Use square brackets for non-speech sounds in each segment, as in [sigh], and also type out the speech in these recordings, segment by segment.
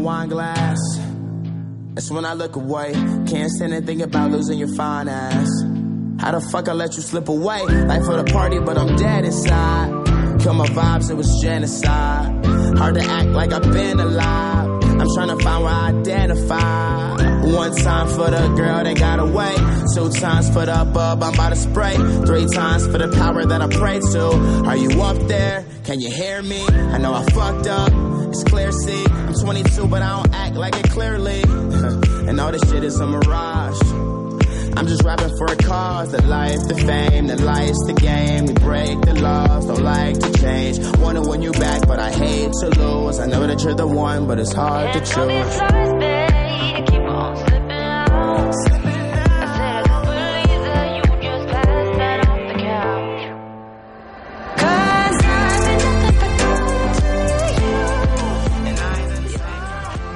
Wine glass. That's when I look away. Can't stand and think about losing your fine ass. How the fuck I let you slip away? Life for the party, but I'm dead inside. Kill my vibes, it was genocide. Hard to act like I've been alive. I'm trying to find where I identify. One time for the girl that got away. Two times for the bub I'm about to spray. Three times for the power that I pray to. Are you up there? Can you hear me? I know I fucked up. It's clear, see. I'm 22, but I don't act like it clearly. [laughs] and all this shit is a mirage. I'm just rapping for a cause. The life, the fame, the life's the game. We break the laws, don't like to change. Wanna win you back, but I hate to lose. I know that you're the one, but it's hard to choose.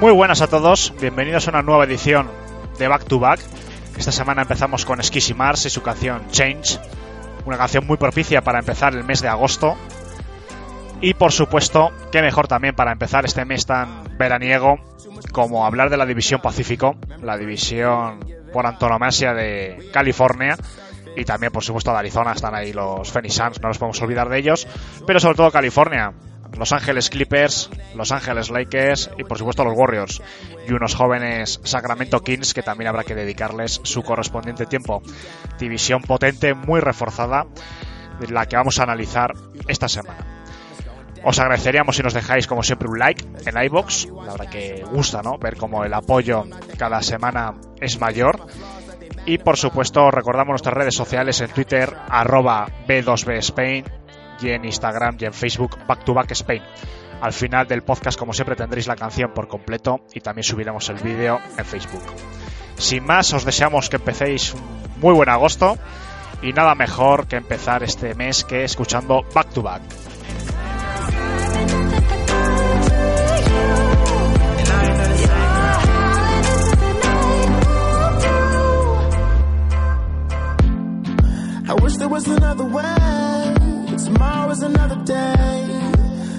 Muy buenas a todos, bienvenidos a una nueva edición de Back to Back. Esta semana empezamos con Skissy Mars y su canción Change, una canción muy propicia para empezar el mes de agosto. Y por supuesto, qué mejor también para empezar este mes tan veraniego como hablar de la División Pacífico, la división por antonomasia de California y también por supuesto de Arizona, están ahí los Phoenix Suns, no nos podemos olvidar de ellos, pero sobre todo California, los Ángeles Clippers, Los Ángeles Lakers y por supuesto los Warriors y unos jóvenes Sacramento Kings que también habrá que dedicarles su correspondiente tiempo. División potente, muy reforzada, la que vamos a analizar esta semana. Os agradeceríamos si nos dejáis como siempre un like en iBox, la verdad que gusta, ¿no? Ver cómo el apoyo cada semana es mayor. Y por supuesto recordamos nuestras redes sociales en Twitter arroba B2B Spain y en Instagram y en Facebook Back to Back Spain. Al final del podcast, como siempre, tendréis la canción por completo y también subiremos el vídeo en Facebook. Sin más, os deseamos que empecéis un muy buen agosto y nada mejor que empezar este mes que escuchando Back to Back. Tomorrow is another day.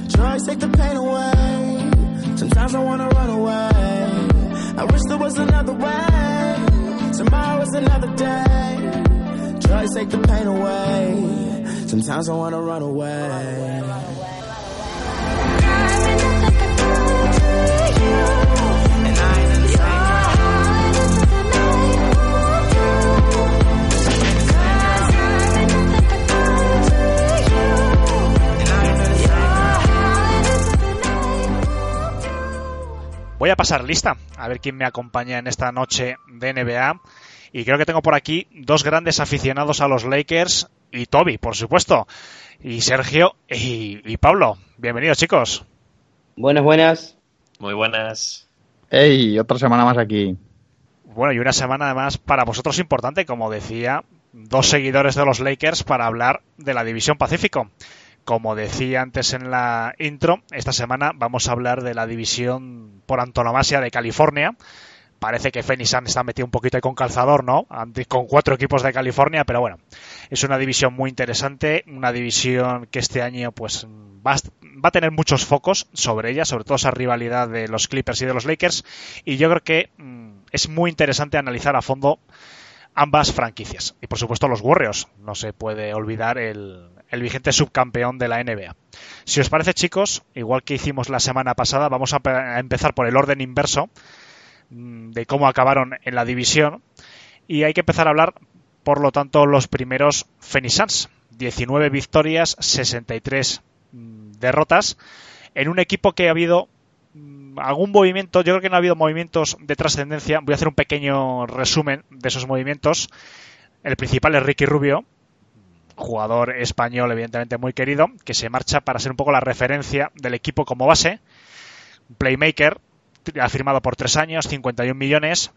Drugs take the pain away. Sometimes I wanna run away. I wish there was another way. Tomorrow is another day. Drugs take the pain away. Sometimes I wanna run away. Voy a pasar lista, a ver quién me acompaña en esta noche de NBA. Y creo que tengo por aquí dos grandes aficionados a los Lakers y Toby, por supuesto. Y Sergio y, y Pablo. Bienvenidos, chicos. Buenas, buenas. Muy buenas. ¡Ey! Otra semana más aquí. Bueno, y una semana además para vosotros importante, como decía, dos seguidores de los Lakers para hablar de la División Pacífico. Como decía antes en la intro, esta semana vamos a hablar de la división por antonomasia de California. Parece que Phoenix Suns está metido un poquito ahí con calzador, ¿no? Con cuatro equipos de California, pero bueno, es una división muy interesante, una división que este año pues va a, va a tener muchos focos sobre ella, sobre todo esa rivalidad de los Clippers y de los Lakers, y yo creo que mm, es muy interesante analizar a fondo ambas franquicias. Y por supuesto los Warriors, no se puede olvidar el, el vigente subcampeón de la NBA. Si os parece, chicos, igual que hicimos la semana pasada, vamos a, empezar por el orden inverso mm, de cómo acabaron en la división. Y hay que empezar a hablar, por lo tanto, los primeros Phoenix Suns. 19 victorias, 63 mm, derrotas, en un equipo que ha habido mm, algún movimiento, yo creo que no ha habido movimientos de trascendencia. Voy a hacer un pequeño resumen de esos movimientos. El principal es Ricky Rubio, jugador español evidentemente muy querido, que se marcha para ser un poco la referencia del equipo como base. Playmaker, ha firmado por tres años, 51 millones.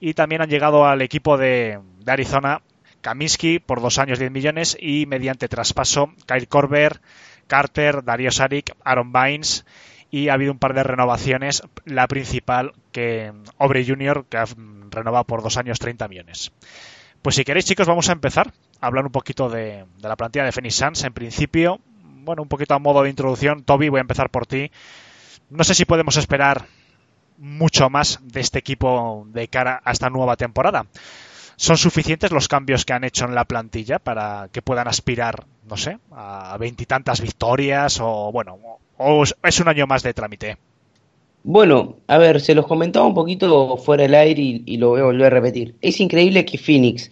Y también han llegado al equipo de, Arizona Kaminsky por dos años 10 millones y mediante traspaso Kyle Korver, Carter, Dario Saric, Aaron Bynes y ha habido un par de renovaciones, la principal que Obre Jr. que ha renovado por dos años 30 millones. Pues si queréis chicos vamos a empezar hablar un poquito de, la plantilla de Phoenix Suns. En principio, bueno, un poquito a modo de introducción, Toby, voy a empezar por ti. No sé si podemos esperar mucho más de este equipo de cara a esta nueva temporada. ¿Son suficientes los cambios que han hecho en la plantilla para que puedan aspirar, no sé, a veintitantas victorias o, bueno, o es un año más de trámite? Bueno, a ver, se los comentaba un poquito fuera del aire y, y, lo voy a volver a repetir. Es increíble que Phoenix,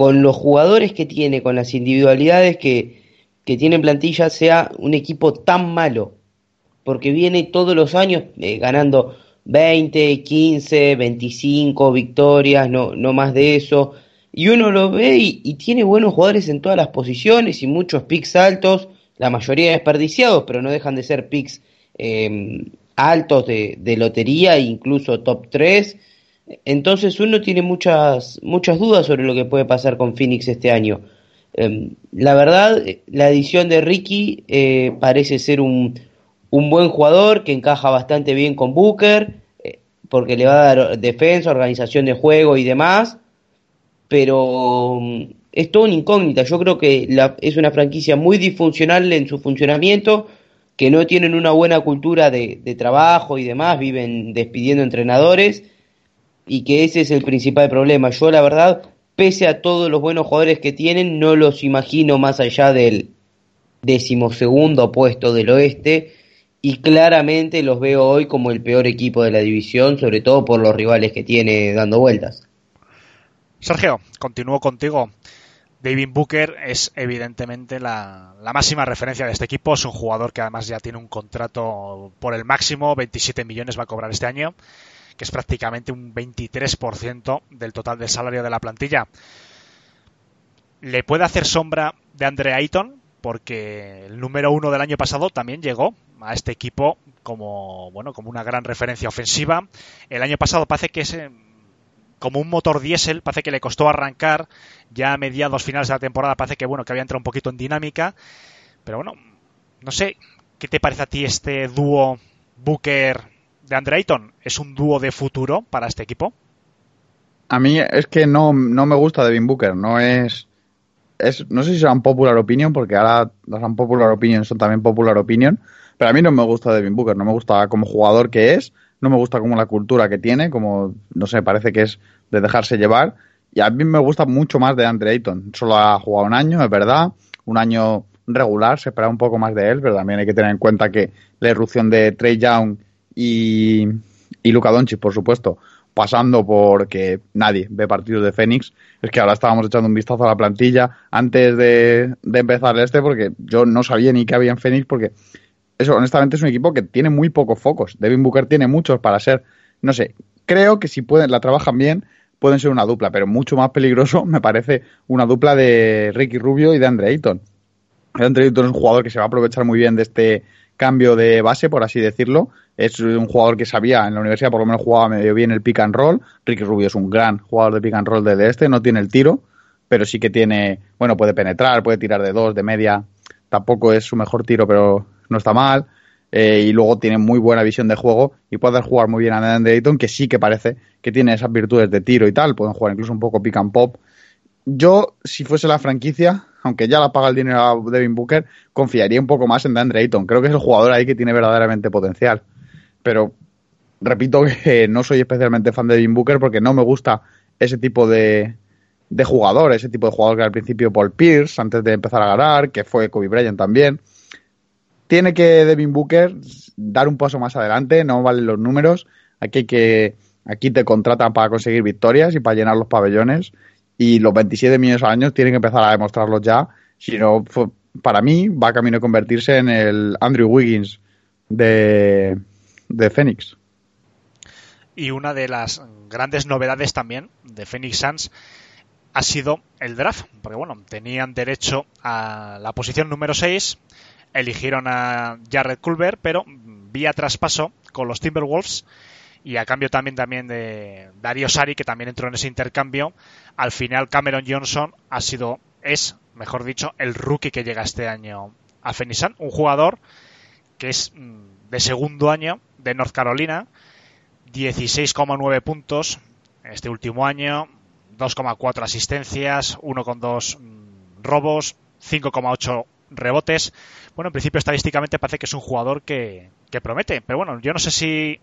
con los jugadores que tiene, con las individualidades que, que tiene en plantilla, sea un equipo tan malo. Porque viene todos los años eh, ganando 20, 15, 25 victorias, no, no más de eso. Y uno lo ve y, y, tiene buenos jugadores en todas las posiciones y muchos picks altos, la mayoría desperdiciados, pero no dejan de ser picks eh, altos de, de, lotería, incluso top 3. Entonces uno tiene muchas, muchas dudas sobre lo que puede pasar con Phoenix este año. Eh, la verdad, la edición de Ricky eh, parece ser un, un buen jugador que encaja bastante bien con Booker, eh, porque le va a dar defensa, organización de juego y demás, pero um, es todo una incógnita. Yo creo que la, es una franquicia muy disfuncional en su funcionamiento, que no tienen una buena cultura de, de trabajo y demás, viven despidiendo entrenadores, y que ese es el principal problema. Yo la verdad, pese a todos los buenos jugadores que tienen, no los imagino más allá del decimosegundo puesto del oeste, y claramente los veo hoy como el peor equipo de la división, sobre todo por los rivales que tiene dando vueltas. Sergio, continúo contigo. David Booker es evidentemente la, la, máxima referencia de este equipo. Es un jugador que además ya tiene un contrato por el máximo, 27 millones va a cobrar este año, que es prácticamente un 23% del total del salario de la plantilla. ¿Le puede hacer sombra de Andre Ayton? Porque el número uno del año pasado también llegó a este equipo como bueno como una gran referencia ofensiva. El año pasado parece que es como un motor diésel, parece que le costó arrancar, ya a mediados finales de la temporada parece que bueno que había entrado un poquito en dinámica, pero bueno, no sé, ¿qué te parece a ti este dúo Booker de Andre Ayton? ¿Es un dúo de futuro para este equipo? A mí es que no, no me gusta Devin Booker, no es, es no sé si serán popular opinion, porque ahora las popular opinion son también popular opinion, pero a mí no me gusta Devin Booker, no me gusta como jugador que es, no me gusta como la cultura que tiene, como, no sé, parece que es de dejarse llevar. Y a mí me gusta mucho más de Andre Ayton. Solo ha jugado un año, es verdad, un año regular, se espera un poco más de él, pero también hay que tener en cuenta que la irrupción de Trey Young y, y Luka Doncic, por supuesto, pasando porque nadie ve partidos de Phoenix, es que ahora estábamos echando un vistazo a la plantilla antes de, de empezar este, porque yo no sabía ni qué había en Phoenix, porque eso honestamente es un equipo que tiene muy pocos focos. Devin Booker tiene muchos para ser, no sé, creo que si pueden, la trabajan bien, pueden ser una dupla, pero mucho más peligroso [laughs] me parece una dupla de Ricky Rubio y de Andre Ayton. Andre Ayton es un jugador que se va a aprovechar muy bien de este cambio de base, por así decirlo. Es un jugador que sabía, en la universidad por lo menos jugaba medio bien el pick and roll. Ricky Rubio es un gran jugador de pick and roll del este, no tiene el tiro, pero sí que tiene, bueno, puede penetrar, puede tirar de dos, de media. Tampoco es su mejor tiro, pero no está mal. Eh, y luego tiene muy buena visión de juego y puede jugar muy bien a Andre Ayton, que sí que parece que tiene esas virtudes de tiro y tal. Pueden jugar incluso un poco pick and pop. Yo, si fuese la franquicia, aunque ya la paga el dinero a Devin Booker, confiaría un poco más en DeAndre Ayton. Creo que es el jugador ahí que tiene verdaderamente potencial. Pero repito [laughs] que no soy especialmente fan de Devin Booker porque no me gusta ese tipo de, de jugador, ese tipo de jugador que al principio Paul Pierce, antes de empezar a ganar, que fue Kobe Bryant también. Tiene que Devin Booker dar un paso más adelante, no valen los números. Aquí que aquí te contratan para conseguir victorias y para llenar los pabellones y los 27 millones al año tienen que empezar a demostrarlos ya. Si no, para mí va a camino de convertirse en el Andrew Wiggins de, de Phoenix. Y una de las grandes novedades también de Phoenix Suns ha sido el draft, porque bueno, tenían derecho a la posición número 6, eligieron a Jared Culver, pero vía traspaso con los Timberwolves y a cambio también, también de Dario Sari, que también entró en ese intercambio, al final Cameron Johnson ha sido, es, mejor dicho, el rookie que llega este año a Fenisan, un jugador que es mm, de segundo año de North Carolina, 16,9 puntos este último año, 2,4 asistencias, 1,2 mm, robos, 5,8 rebotes. Bueno, en principio estadísticamente parece que es un jugador que, promete. Pero bueno, yo no sé si,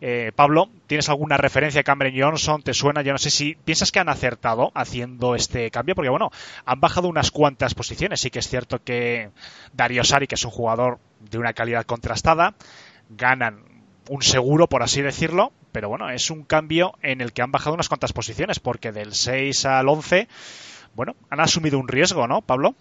eh, Pablo, tienes alguna referencia a Cameron Johnson, te suena, yo no sé si piensas que han acertado haciendo este cambio, porque bueno, han bajado unas cuantas posiciones. Sí que es cierto que Dario Sari, que es un jugador de una calidad contrastada, ganan un seguro, por así decirlo, pero bueno, es un cambio en el que han bajado unas cuantas posiciones, porque del 6 al 11, bueno, han asumido un riesgo, ¿no, Pablo?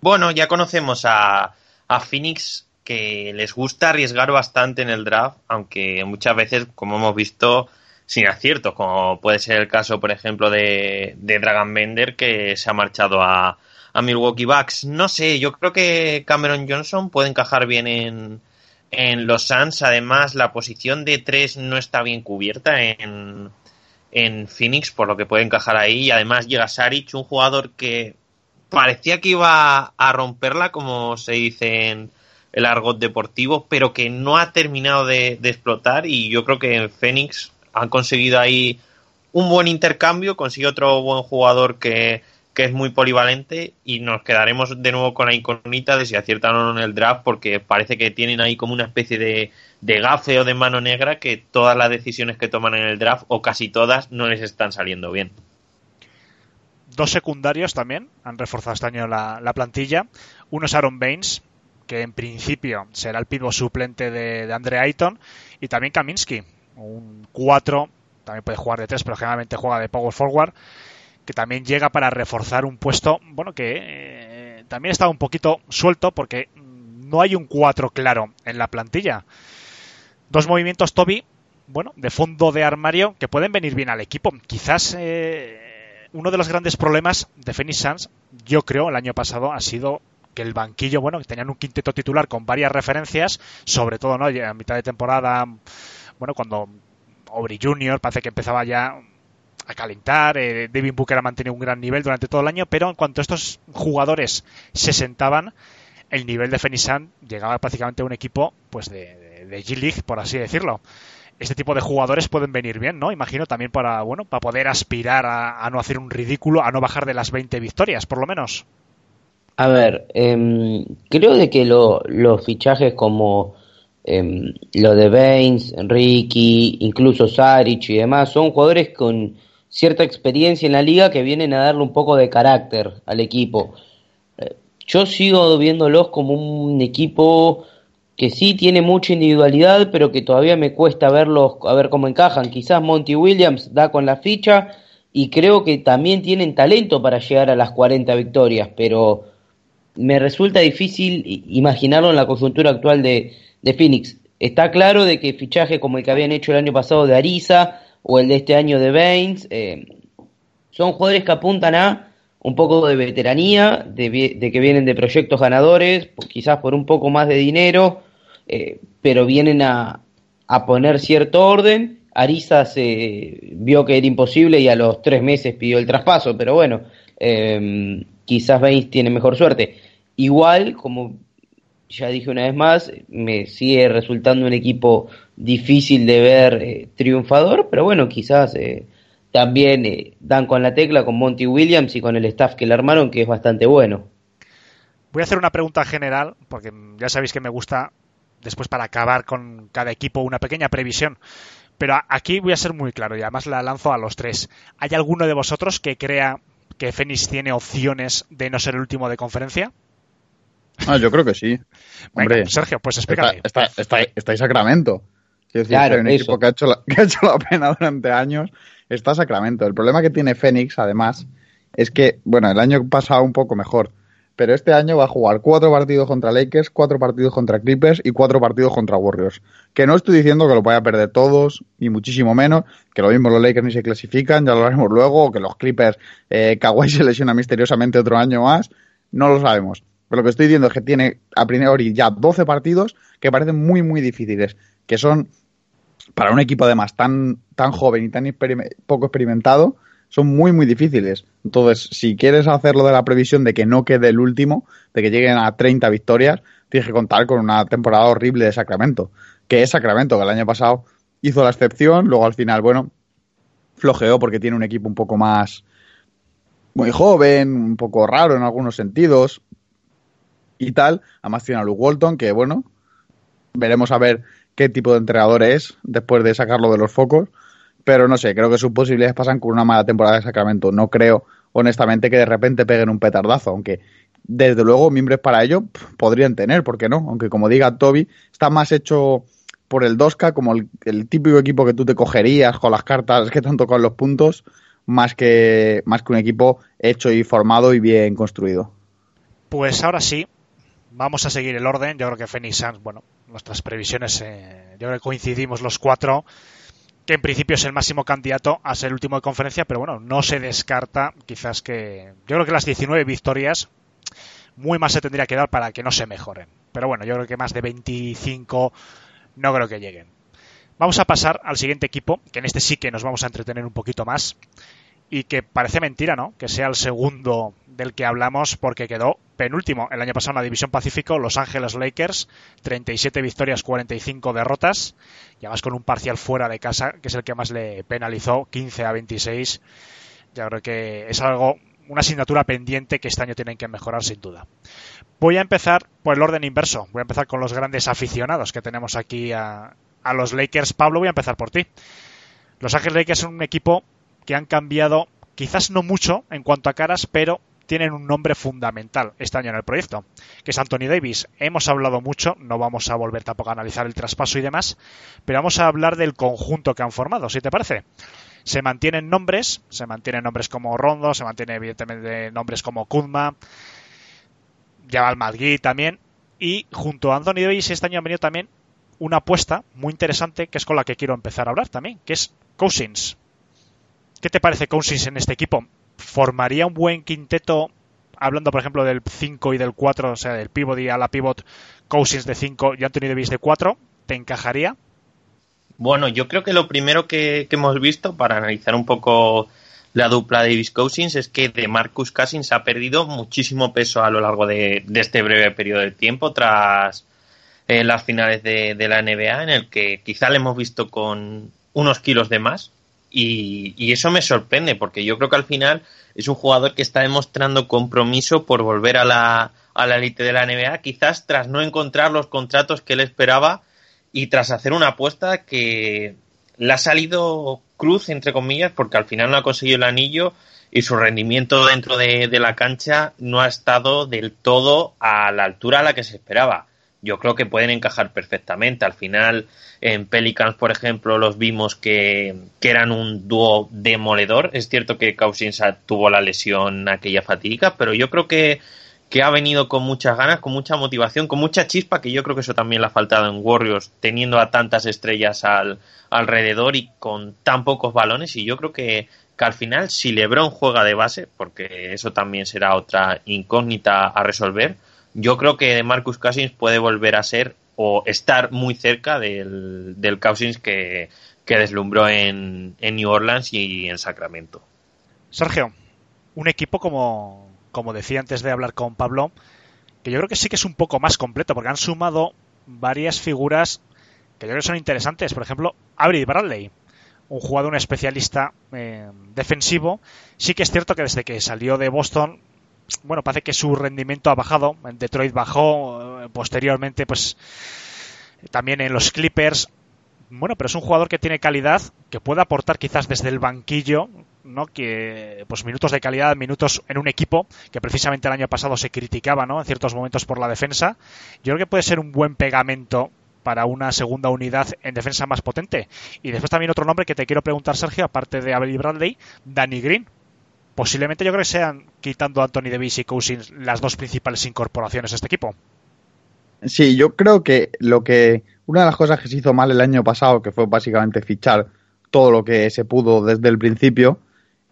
Bueno, ya conocemos a, a Phoenix que les gusta arriesgar bastante en el draft, aunque muchas veces, como hemos visto, sin aciertos, como puede ser el caso, por ejemplo, de, de Dragon Bender, que se ha marchado a, a Milwaukee Bucks. No sé, yo creo que Cameron Johnson puede encajar bien en, en los Suns. Además, la posición de tres no está bien cubierta en, en Phoenix, por lo que puede encajar ahí. Y además llega Saric, un jugador que parecía que iba a romperla, como se dice en el argot deportivo, pero que no ha terminado de, explotar y yo creo que en Phoenix han conseguido ahí un buen intercambio, consigue otro buen jugador que, que es muy polivalente y nos quedaremos de nuevo con la incógnita de si aciertan o no en el draft porque parece que tienen ahí como una especie de, de gafe o de mano negra que todas las decisiones que toman en el draft o casi todas no les están saliendo bien. Dos secundarios también han reforzado este año la, la plantilla. Uno es Aaron Baines, que en principio será el pivot suplente de, de Andre Ayton, y también Kaminsky, un 4, también puede jugar de 3, pero generalmente juega de power forward, que también llega para reforzar un puesto, bueno, que eh, también está un poquito suelto porque no hay un 4 claro en la plantilla. Dos movimientos Toby, bueno, de fondo de armario que pueden venir bien al equipo. Quizás eh, uno de los grandes problemas de Phoenix Suns, yo creo, el año pasado ha sido que el banquillo, bueno, que tenían un quinteto titular con varias referencias, sobre todo, ¿no? A mitad de temporada, bueno, cuando Aubrey Jr. parece que empezaba ya a calentar, eh, Devin Booker ha mantenido un gran nivel durante todo el año, pero en cuanto estos jugadores se sentaban, el nivel de Fenisan llegaba prácticamente a un equipo pues de, de, de G-League, por así decirlo. Este tipo de jugadores pueden venir bien, ¿no? Imagino también para, bueno, para poder aspirar a, no hacer un ridículo, a no bajar de las 20 victorias, por lo menos. A ver, eh, creo de que lo, los fichajes como eh, lo de Baines, Ricky, incluso Saric y demás, son jugadores con cierta experiencia en la liga que vienen a darle un poco de carácter al equipo. Eh, yo sigo viéndolos como un equipo que sí tiene mucha individualidad, pero que todavía me cuesta verlos, a ver cómo encajan. Quizás Monty Williams da con la ficha y creo que también tienen talento para llegar a las 40 victorias, pero me resulta difícil imaginarlo en la coyuntura actual de, de, Phoenix. Está claro de que fichaje como el que habían hecho el año pasado de Ariza o el de este año de Baines eh, son jugadores que apuntan a un poco de veteranía, de, de, que vienen de proyectos ganadores, quizás por un poco más de dinero, eh, pero vienen a, a, poner cierto orden. Ariza se vio que era imposible y a los tres meses pidió el traspaso, pero bueno, eh, quizás Baines tiene mejor suerte. Igual, como ya dije una vez más, me sigue resultando un equipo difícil de ver eh, triunfador, pero bueno, quizás eh, también dan con la tecla con Monty Williams y con el staff que le armaron, que es bastante bueno. Voy a hacer una pregunta general, porque ya sabéis que me gusta después para acabar con cada equipo una pequeña previsión. Pero aquí voy a ser muy claro y además la lanzo a los tres. ¿Hay alguno de vosotros que crea que Phoenix tiene opciones de no ser el último de conferencia? Ah, yo creo que sí. [laughs] Venga, Hombre, Sergio, pues explícame. Está, está, está, está en Sacramento. Quiero decir, claro, un eso. equipo que ha, hecho la, [laughs] que ha hecho la pena durante años está Sacramento. El problema que tiene Phoenix, además, es que, bueno, el año pasado un poco mejor, pero este año va a jugar cuatro partidos contra Lakers, cuatro partidos contra Clippers y cuatro partidos contra Warriors. Que no estoy diciendo que lo vaya a perder todos, ni muchísimo menos, que lo mismo los Lakers ni se clasifican, ya lo haremos luego, o que los Clippers, eh, Kawhi [laughs] se lesiona misteriosamente otro año más, no lo sabemos. Pero lo que estoy diciendo es que tiene a priori ya 12 partidos que parecen muy, muy difíciles, que son para un equipo además tan, tan joven y tan poco experimentado, son muy, muy difíciles. Entonces, si quieres hacerlo de la previsión de que no quede el último, de que lleguen a 30 victorias, tienes que contar con una temporada horrible de Sacramento, que es Sacramento, que el año pasado hizo la excepción, luego al final, bueno, flojeó porque tiene un equipo un poco más muy joven, un poco raro en algunos sentidos y tal. Además tiene a Luke Walton, que bueno, veremos a ver qué tipo de entrenador es después de sacarlo de los focos pero no sé, creo que sus posibilidades pasan con una mala temporada de Sacramento. No creo, honestamente, que de repente peguen un petardazo, aunque desde luego miembros para ello podrían tener, ¿por qué no? Aunque como diga Toby, está más hecho por el 2K como el, típico equipo que tú te cogerías con las cartas que te han tocado los puntos, más que, más que un equipo hecho y formado y bien construido. Pues ahora sí, vamos a seguir el orden. Yo creo que Phoenix Suns, bueno, nuestras previsiones, eh, yo creo que coincidimos los cuatro que en principio es el máximo candidato a ser el último de conferencia, pero bueno, no se descarta quizás que... Yo creo que las 19 victorias muy más se tendría que dar para que no se mejoren. Pero bueno, yo creo que más de 25 no creo que lleguen. Vamos a pasar al siguiente equipo, que en este sí que nos vamos a entretener un poquito más y que parece mentira, ¿no? Que sea el segundo del que hablamos porque quedó penúltimo el año pasado en la División Pacífico, Los Ángeles Lakers, 37 victorias, 45 derrotas, y además con un parcial fuera de casa, que es el que más le penalizó, 15 a 26. Ya creo que es algo, una asignatura pendiente que este año tienen que mejorar sin duda. Voy a empezar por el orden inverso, voy a empezar con los grandes aficionados que tenemos aquí a, a los Lakers. Pablo, voy a empezar por ti. Los Ángeles Lakers son un equipo que han cambiado, quizás no mucho en cuanto a caras, pero tienen un nombre fundamental este año en el proyecto, que es Anthony Davis. Hemos hablado mucho, no vamos a volver tampoco a analizar el traspaso y demás, pero vamos a hablar del conjunto que han formado, si te parece. Se mantienen nombres, se mantienen nombres como Rondo, se mantienen evidentemente nombres como Kuzma, Jabal Madgui también, y junto a Anthony Davis este año han venido también una apuesta muy interesante que es con la que quiero empezar a hablar también, que es Cousins. ¿Qué te parece Cousins en este equipo? ¿Formaría un buen quinteto, hablando por ejemplo del 5 y del 4, o sea, del pivot y a la pivot, Cousins de 5 y Anthony Davis de 4? ¿Te encajaría? Bueno, yo creo que lo primero que, hemos visto para analizar un poco la dupla Davis Cousins es que de Marcus Cousins ha perdido muchísimo peso a lo largo de, este breve periodo de tiempo tras eh, las finales de, de, la NBA en el que quizá le hemos visto con unos kilos de más y, eso me sorprende porque yo creo que al final es un jugador que está demostrando compromiso por volver a la, a la élite de la NBA, quizás tras no encontrar los contratos que él esperaba y tras hacer una apuesta que le ha salido cruz, entre comillas, porque al final no ha conseguido el anillo y su rendimiento dentro de, de la cancha no ha estado del todo a la altura a la que se esperaba yo creo que pueden encajar perfectamente. Al final, en Pelicans, por ejemplo, los vimos que, eran un dúo demoledor. Es cierto que Cousins tuvo la lesión aquella fatiga, pero yo creo que, que ha venido con muchas ganas, con mucha motivación, con mucha chispa, que yo creo que eso también le ha faltado en Warriors, teniendo a tantas estrellas al, alrededor y con tan pocos balones. Y yo creo que, que al final, si LeBron juega de base, porque eso también será otra incógnita a resolver, yo creo que Marcus Cousins puede volver a ser o estar muy cerca del, del Cousins que, deslumbró en, New Orleans y en Sacramento. Sergio, un equipo como, como decía antes de hablar con Pablo, que yo creo que sí que es un poco más completo, porque han sumado varias figuras que yo creo que son interesantes. Por ejemplo, Avery Bradley, un jugador, un especialista eh, defensivo. Sí que es cierto que desde que salió de Boston bueno, parece que su rendimiento ha bajado. En Detroit bajó, eh, posteriormente, pues también en los Clippers. Bueno, pero es un jugador que tiene calidad, que puede aportar quizás desde el banquillo, ¿no? Que, pues minutos de calidad, minutos en un equipo que precisamente el año pasado se criticaba, ¿no? En ciertos momentos por la defensa. Yo creo que puede ser un buen pegamento para una segunda unidad en defensa más potente. Y después también otro nombre que te quiero preguntar, Sergio, aparte de Abel Bradley, Danny Green, posiblemente yo creo que sean, quitando a Anthony Davis y Cousins, las dos principales incorporaciones a este equipo. Sí, yo creo que lo que una de las cosas que se hizo mal el año pasado, que fue básicamente fichar todo lo que se pudo desde el principio,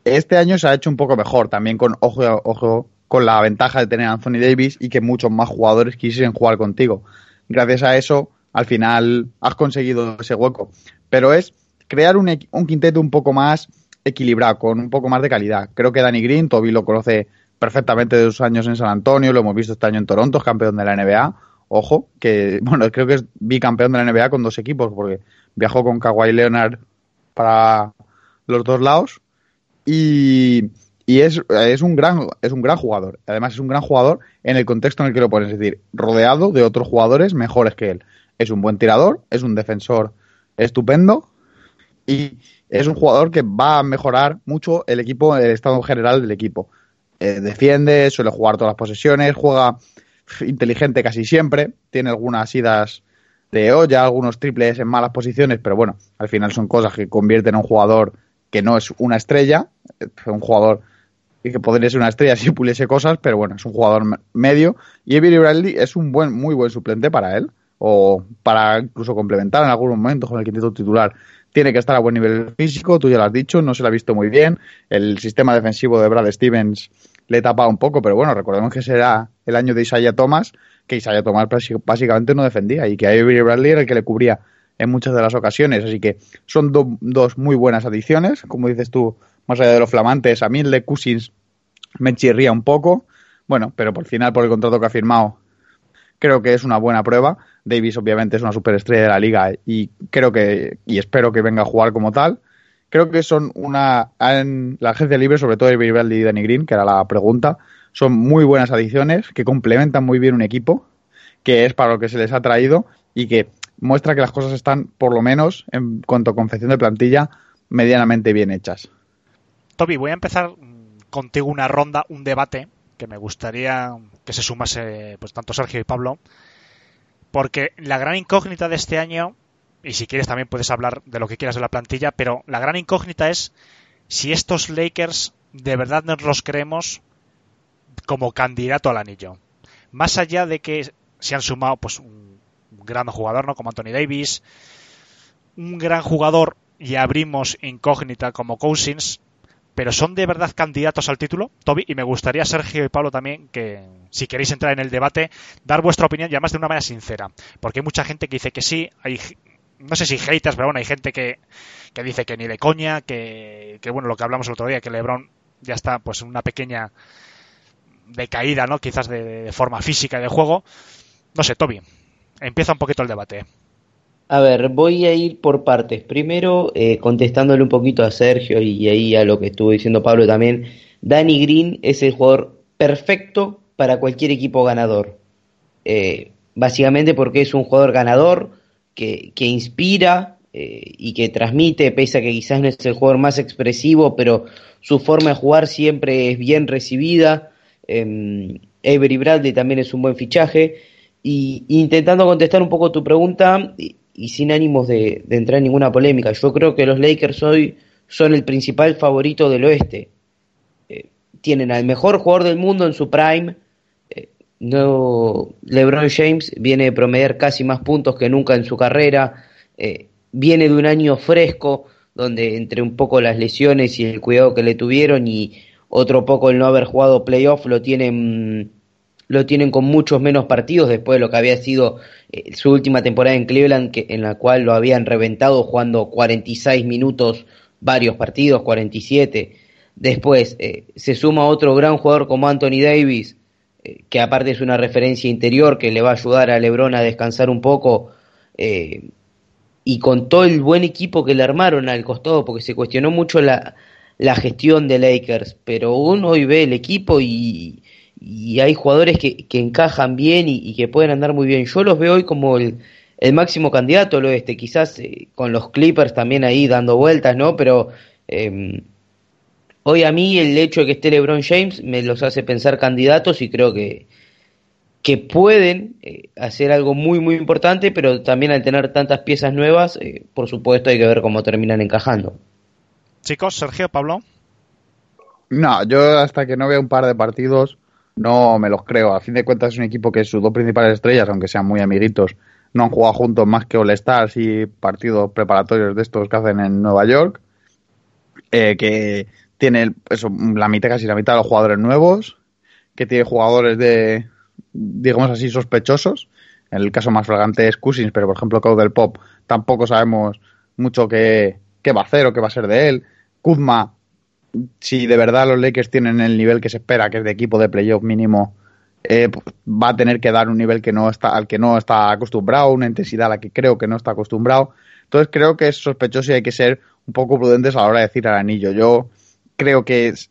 este año se ha hecho un poco mejor, también con ojo, ojo con la ventaja de tener a Anthony Davis y que muchos más jugadores quisiesen jugar contigo. Gracias a eso, al final has conseguido ese hueco. Pero es crear un, un quinteto un poco más equilibrado, con un poco más de calidad. Creo que Danny Green, Toby lo conoce perfectamente de sus años en San Antonio, lo hemos visto este año en Toronto, es campeón de la NBA. Ojo, que [laughs] bueno, creo que es bicampeón de la NBA con dos equipos, porque viajó con Kawhi Leonard para los dos lados. Y, y es, es, un gran, es un gran jugador. Además, es un gran jugador en el contexto en el que lo pones, es decir, rodeado de otros jugadores mejores que él. Es un buen tirador, es un defensor estupendo y es un jugador que va a mejorar mucho el equipo, el estado general del equipo. Eh, defiende, suele jugar todas las posesiones, juega inteligente casi siempre, tiene algunas idas de olla, algunos triples en malas posiciones, pero bueno, al final son cosas que convierten a un jugador que no es una estrella, un jugador que podría ser una estrella si puliese cosas, pero bueno, es un jugador medio y Avery Bradley es un buen, muy buen suplente para él o para incluso complementar en algunos momentos con el quinteto titular. Tiene que estar a buen nivel físico, tú ya lo has dicho, no se lo ha visto muy bien. El sistema defensivo de Brad Stevens le tapa un poco, pero bueno, recordemos que será el año de Isaiah Thomas, que Isaiah Thomas básicamente no defendía y que Avery Bradley era el que le cubría en muchas de las ocasiones. Así que son dos muy buenas adiciones. Como dices tú, más allá de los flamantes, a mí el de Cousins me chirría un poco. Bueno, pero por final, por el contrato que ha firmado, creo que es una buena prueba. Davis obviamente es una superestrella de la liga y creo que y espero que venga a jugar como tal. Creo que son una la agencia libre, sobre todo Bradley y Danny Green, que era la pregunta, son muy buenas adiciones que complementan muy bien un equipo, que es para lo que se les ha traído y que muestra que las cosas están, por lo menos en cuanto a confección de plantilla, medianamente bien hechas. Toby, voy a empezar contigo una ronda, un debate que me gustaría que se sumase pues tanto Sergio y Pablo, porque la gran incógnita de este año, y si quieres también puedes hablar de lo que quieras de la plantilla, pero la gran incógnita es si estos Lakers de verdad nos los creemos como candidato al anillo. Más allá de que se han sumado pues un gran jugador, ¿no? Como Anthony Davis, un gran jugador y abrimos incógnita como Cousins, pero ¿son de verdad candidatos al título, Toby? Y me gustaría, Sergio y Pablo, también que, si queréis entrar en el debate, dar vuestra opinión, y además de una manera sincera. Porque hay mucha gente que dice que sí, hay, no sé si haters, pero bueno, hay gente que, que dice que ni de coña, que, que, bueno, lo que hablamos el otro día, que LeBron ya está pues en una pequeña decaída, ¿no? Quizás de, de forma física de juego. No sé, Toby, empieza un poquito el debate. A ver, voy a ir por partes. Primero, eh, contestándole un poquito a Sergio y ahí a lo que estuvo diciendo Pablo también. Danny Green es el jugador perfecto para cualquier equipo ganador. Eh, básicamente porque es un jugador ganador que, que inspira eh, y que transmite, pese a que quizás no es el jugador más expresivo, pero su forma de jugar siempre es bien recibida. Eh, Avery Bradley también es un buen fichaje. Y intentando contestar un poco tu pregunta, y sin ánimos de, entrar en ninguna polémica. Yo creo que los Lakers hoy son el principal favorito del oeste. Eh, tienen al mejor jugador del mundo en su prime. Eh, no, LeBron James viene de promediar casi más puntos que nunca en su carrera. Eh, viene de un año fresco, donde entre un poco las lesiones y el cuidado que le tuvieron y otro poco el no haber jugado playoff lo tienen lo tienen con muchos menos partidos después de lo que había sido eh, su última temporada en Cleveland, que, en la cual lo habían reventado jugando 46 minutos varios partidos, 47. Después eh, se suma otro gran jugador como Anthony Davis, eh, que aparte es una referencia interior que le va a ayudar a LeBron a descansar un poco. Y con todo el buen equipo que le armaron al costado, porque se cuestionó mucho la, la gestión de Lakers, pero uno hoy ve el equipo y, y hay jugadores que, que encajan bien y, y, que pueden andar muy bien. Yo los veo hoy como el, el máximo candidato al oeste, quizás eh, con los Clippers también ahí dando vueltas, ¿no? Pero eh, hoy a mí el hecho de que esté LeBron James me los hace pensar candidatos y creo que, que pueden eh, hacer algo muy, muy importante, pero también al tener tantas piezas nuevas, eh, por supuesto hay que ver cómo terminan encajando. Chicos, Sergio, Pablo. No, yo hasta que no vea un par de partidos no me los creo. A fin de cuentas es un equipo que sus dos principales estrellas, aunque sean muy amiguitos, no han jugado juntos más que All Stars y partidos preparatorios de estos que hacen en Nueva York. Eh, que tiene la mitad, casi la mitad de los jugadores nuevos, que tiene jugadores de, digamos así, sospechosos. En el caso más flagrante es Cousins, pero por ejemplo Caudel Pop tampoco sabemos mucho qué, qué va a hacer o qué va a ser de él. Kuzma, si de verdad los Lakers tienen el nivel que se espera, que es de equipo de playoff mínimo, eh, va a tener que dar un nivel que no está, al que no está acostumbrado, una intensidad a la que creo que no está acostumbrado. Entonces creo que es sospechoso y hay que ser un poco prudentes a la hora de decir al anillo. Yo creo que es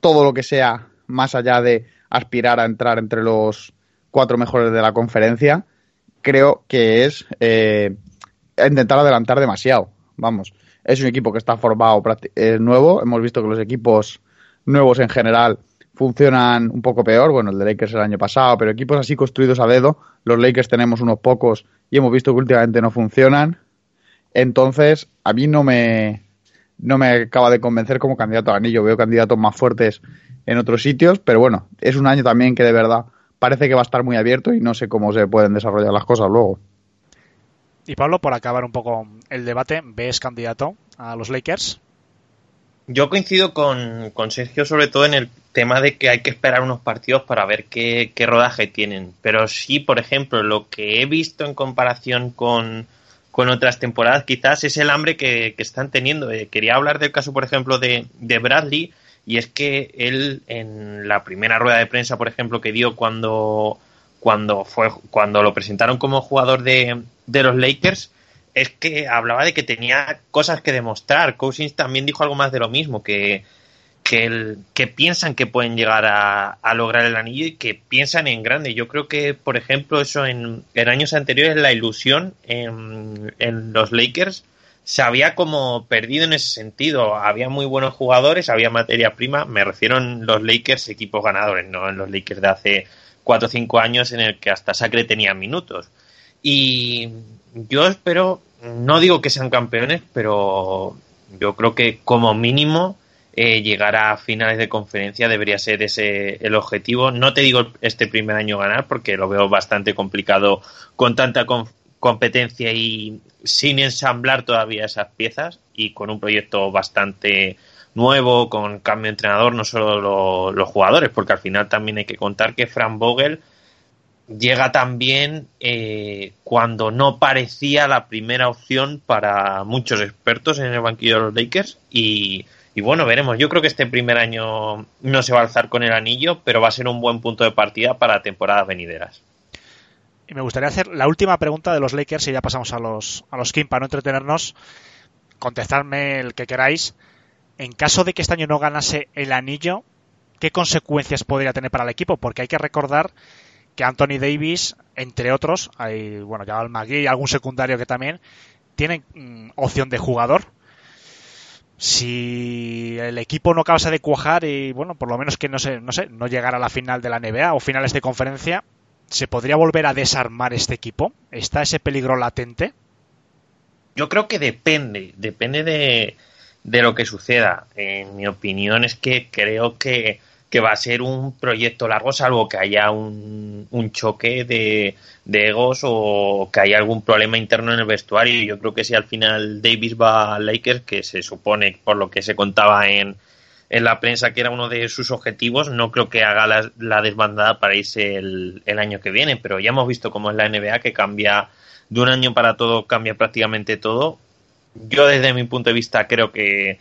todo lo que sea más allá de aspirar a entrar entre los cuatro mejores de la conferencia, creo que es eh, intentar adelantar demasiado. Vamos, es un equipo que está formado es nuevo. Hemos visto que los equipos nuevos en general funcionan un poco peor. Bueno, el de Lakers el año pasado, pero equipos así construidos a dedo. Los Lakers tenemos unos pocos y hemos visto que últimamente no funcionan. Entonces, a mí no me, no me acaba de convencer como candidato a anillo. Veo candidatos más fuertes en otros sitios, pero bueno, es un año también que de verdad parece que va a estar muy abierto y no sé cómo se pueden desarrollar las cosas luego. Y Pablo, por acabar un poco el debate, ¿ves candidato a los Lakers? Yo coincido con, Sergio sobre todo en el tema de que hay que esperar unos partidos para ver qué, rodaje tienen. Pero sí, por ejemplo, lo que he visto en comparación con, otras temporadas quizás es el hambre que, están teniendo. Eh, quería hablar del caso, por ejemplo, de, de Bradley y es que él en la primera rueda de prensa, por ejemplo, que dio cuando cuando fue cuando lo presentaron como jugador de, de los Lakers es que hablaba de que tenía cosas que demostrar. Cousins también dijo algo más de lo mismo, que, que, el, que piensan que pueden llegar a, a, lograr el anillo y que piensan en grande. Yo creo que, por ejemplo, eso en, en años anteriores, la ilusión en, en, los Lakers se había como perdido en ese sentido. Había muy buenos jugadores, había materia prima. Me refiero en los Lakers, equipos ganadores, no en los Lakers de hace cuatro o cinco años en el que hasta Sacre tenía minutos. Y yo espero, no digo que sean campeones, pero yo creo que como mínimo eh, llegar a finales de conferencia debería ser ese el objetivo. No te digo este primer año ganar porque lo veo bastante complicado con tanta competencia y sin ensamblar todavía esas piezas y con un proyecto bastante nuevo, con cambio de entrenador, no solo los jugadores, porque al final también hay que contar que Frank Vogel llega también eh, cuando no parecía la primera opción para muchos expertos en el banquillo de los Lakers y, y, bueno, veremos. Yo creo que este primer año no se va a alzar con el anillo, pero va a ser un buen punto de partida para temporadas venideras. Y me gustaría hacer la última pregunta de los Lakers y ya pasamos a los, a los Kim para no entretenernos. Contestadme el que queráis en caso de que este año no ganase el anillo, ¿qué consecuencias podría tener para el equipo? Porque hay que recordar que Anthony Davis, entre otros, hay, bueno, ya el Magui y algún secundario que también, tienen mm, opción de jugador. Si el equipo no acabase de cuajar y, bueno, por lo menos que no sé, no sé, no llegara a la final de la NBA o finales de conferencia, ¿se podría volver a desarmar este equipo? ¿Está ese peligro latente? Yo creo que depende, depende de, de lo que suceda. En mi opinión es que creo que, va a ser un proyecto largo, salvo que haya un, un choque de, de, egos o que haya algún problema interno en el vestuario. Yo creo que si al final Davis va a Lakers, que se supone por lo que se contaba en, en la prensa que era uno de sus objetivos, no creo que haga la, la desbandada para irse el, el año que viene. Pero ya hemos visto cómo es la NBA, que cambia de un año para todo, cambia prácticamente todo yo desde mi punto de vista creo que,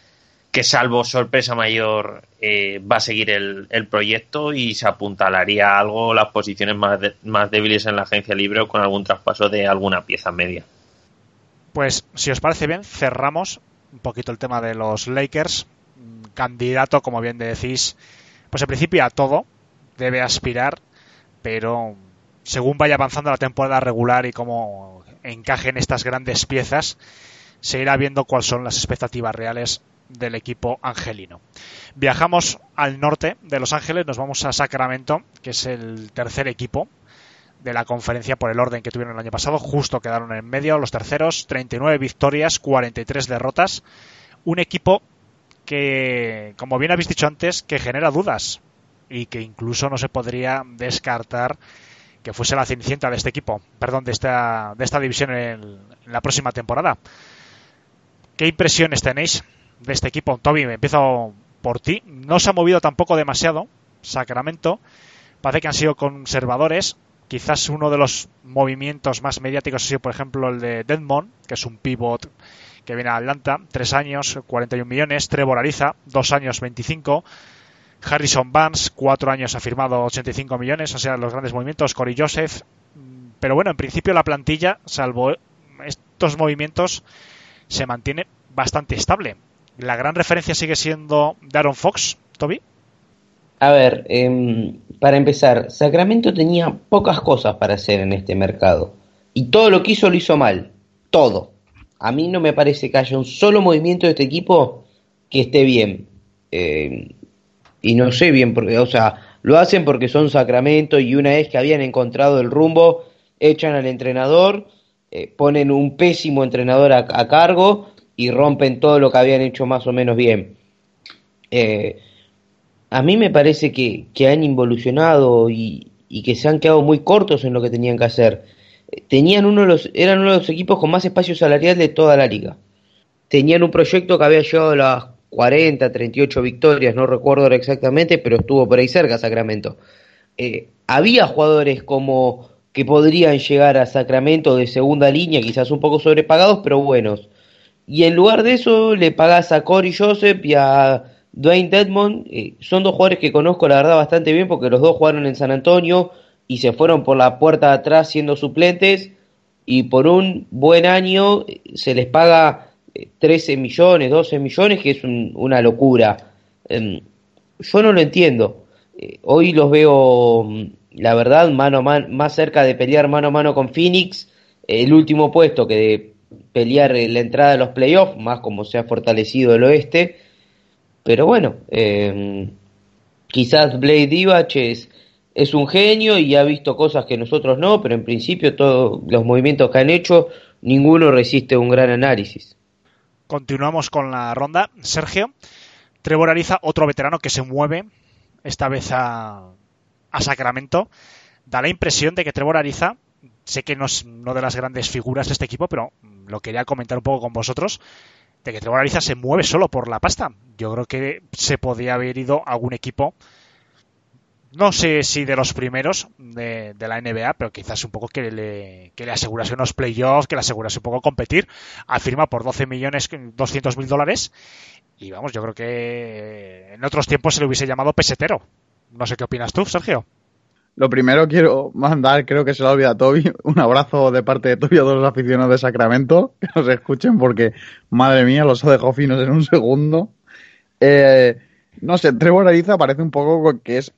que salvo sorpresa mayor eh, va a seguir el, el, proyecto y se apuntalaría algo las posiciones más, más débiles en la agencia libre o con algún traspaso de alguna pieza media. Pues si os parece bien, cerramos un poquito el tema de los Lakers. Candidato, como bien decís, pues en principio a todo debe aspirar, pero según vaya avanzando la temporada regular y cómo encajen estas grandes piezas, se irá viendo cuáles son las expectativas reales del equipo angelino. Viajamos al norte de Los Ángeles, nos vamos a Sacramento, que es el tercer equipo de la conferencia por el orden que tuvieron el año pasado. Justo quedaron en medio los terceros, 39 victorias, 43 derrotas. Un equipo que, como bien habéis dicho antes, que genera dudas y que incluso no se podría descartar que fuese la cenicienta de este equipo, perdón, de esta, de esta división en, en la próxima temporada. ¿Qué impresiones tenéis de este equipo? Toby, me empiezo por ti. No se ha movido tampoco demasiado. Sacramento. Parece que han sido conservadores. Quizás uno de los movimientos más mediáticos ha sido, por ejemplo, el de Deadmond, que es un pivot que viene a Atlanta. Tres años, 41 millones. Trevor Ariza, dos años, 25. Harrison Barnes, cuatro años, ha firmado 85 millones. O sea, los grandes movimientos. Corey Joseph. Pero bueno, en principio la plantilla, salvo estos movimientos, se mantiene bastante estable. La gran referencia sigue siendo Darren Fox, Toby. A ver, eh, para empezar, Sacramento tenía pocas cosas para hacer en este mercado. Y todo lo que hizo lo hizo mal. Todo. A mí no me parece que haya un solo movimiento de este equipo que esté bien. Eh, y no sé bien, porque, o sea, lo hacen porque son Sacramento y una vez que habían encontrado el rumbo, echan al entrenador, eh, ponen un pésimo entrenador a, cargo y rompen todo lo que habían hecho más o menos bien. Eh, a mí me parece que, que han involucionado y, y, que se han quedado muy cortos en lo que tenían que hacer. Tenían uno de los, eran uno de los equipos con más espacio salarial de toda la liga. Tenían un proyecto que había llegado a las 40, 38 victorias, no recuerdo ahora exactamente, pero estuvo por ahí cerca Sacramento. Eh, había jugadores como que podrían llegar a Sacramento de segunda línea, quizás un poco sobrepagados, pero buenos. Y en lugar de eso le pagás a Corey Joseph y a Dwayne Dedmond. Eh, son dos jugadores que conozco la verdad bastante bien porque los dos jugaron en San Antonio y se fueron por la puerta de atrás siendo suplentes y por un buen año eh, se les paga 13 millones, 12 millones, que es un, una locura. Eh, yo no lo entiendo. Eh, hoy los veo, mm, la verdad, mano a mano, más cerca de pelear mano a mano con Phoenix, el último puesto que de pelear la entrada de los playoffs, más como se ha fortalecido el oeste. Pero bueno, eh, quizás Blade Divac es, es un genio y ha visto cosas que nosotros no, pero en principio todos los movimientos que han hecho, ninguno resiste un gran análisis. Continuamos con la ronda. Sergio, Trevor Ariza, otro veterano que se mueve, esta vez a, a Sacramento. Da la impresión de que Trevor Ariza, sé que no es una de las grandes figuras de este equipo, pero lo quería comentar un poco con vosotros, de que Trevor Ariza se mueve solo por la pasta. Yo creo que se podía haber ido a algún equipo, no sé si de los primeros de, la NBA, pero quizás un poco que le, que le asegurase unos playoffs, que le asegurase un poco competir. Afirma por 12 millones 200 mil dólares. Y vamos, yo creo que en otros tiempos se le hubiese llamado pesetero. No sé qué opinas tú, Sergio. Lo primero quiero mandar, creo que se lo olvida a Toby, [laughs] un abrazo de parte de Toby a todos los aficionados de Sacramento, [laughs] que nos escuchen porque, madre mía, los ha dejado finos en un segundo. Eh, no sé, Trevor Ariza parece un poco que es,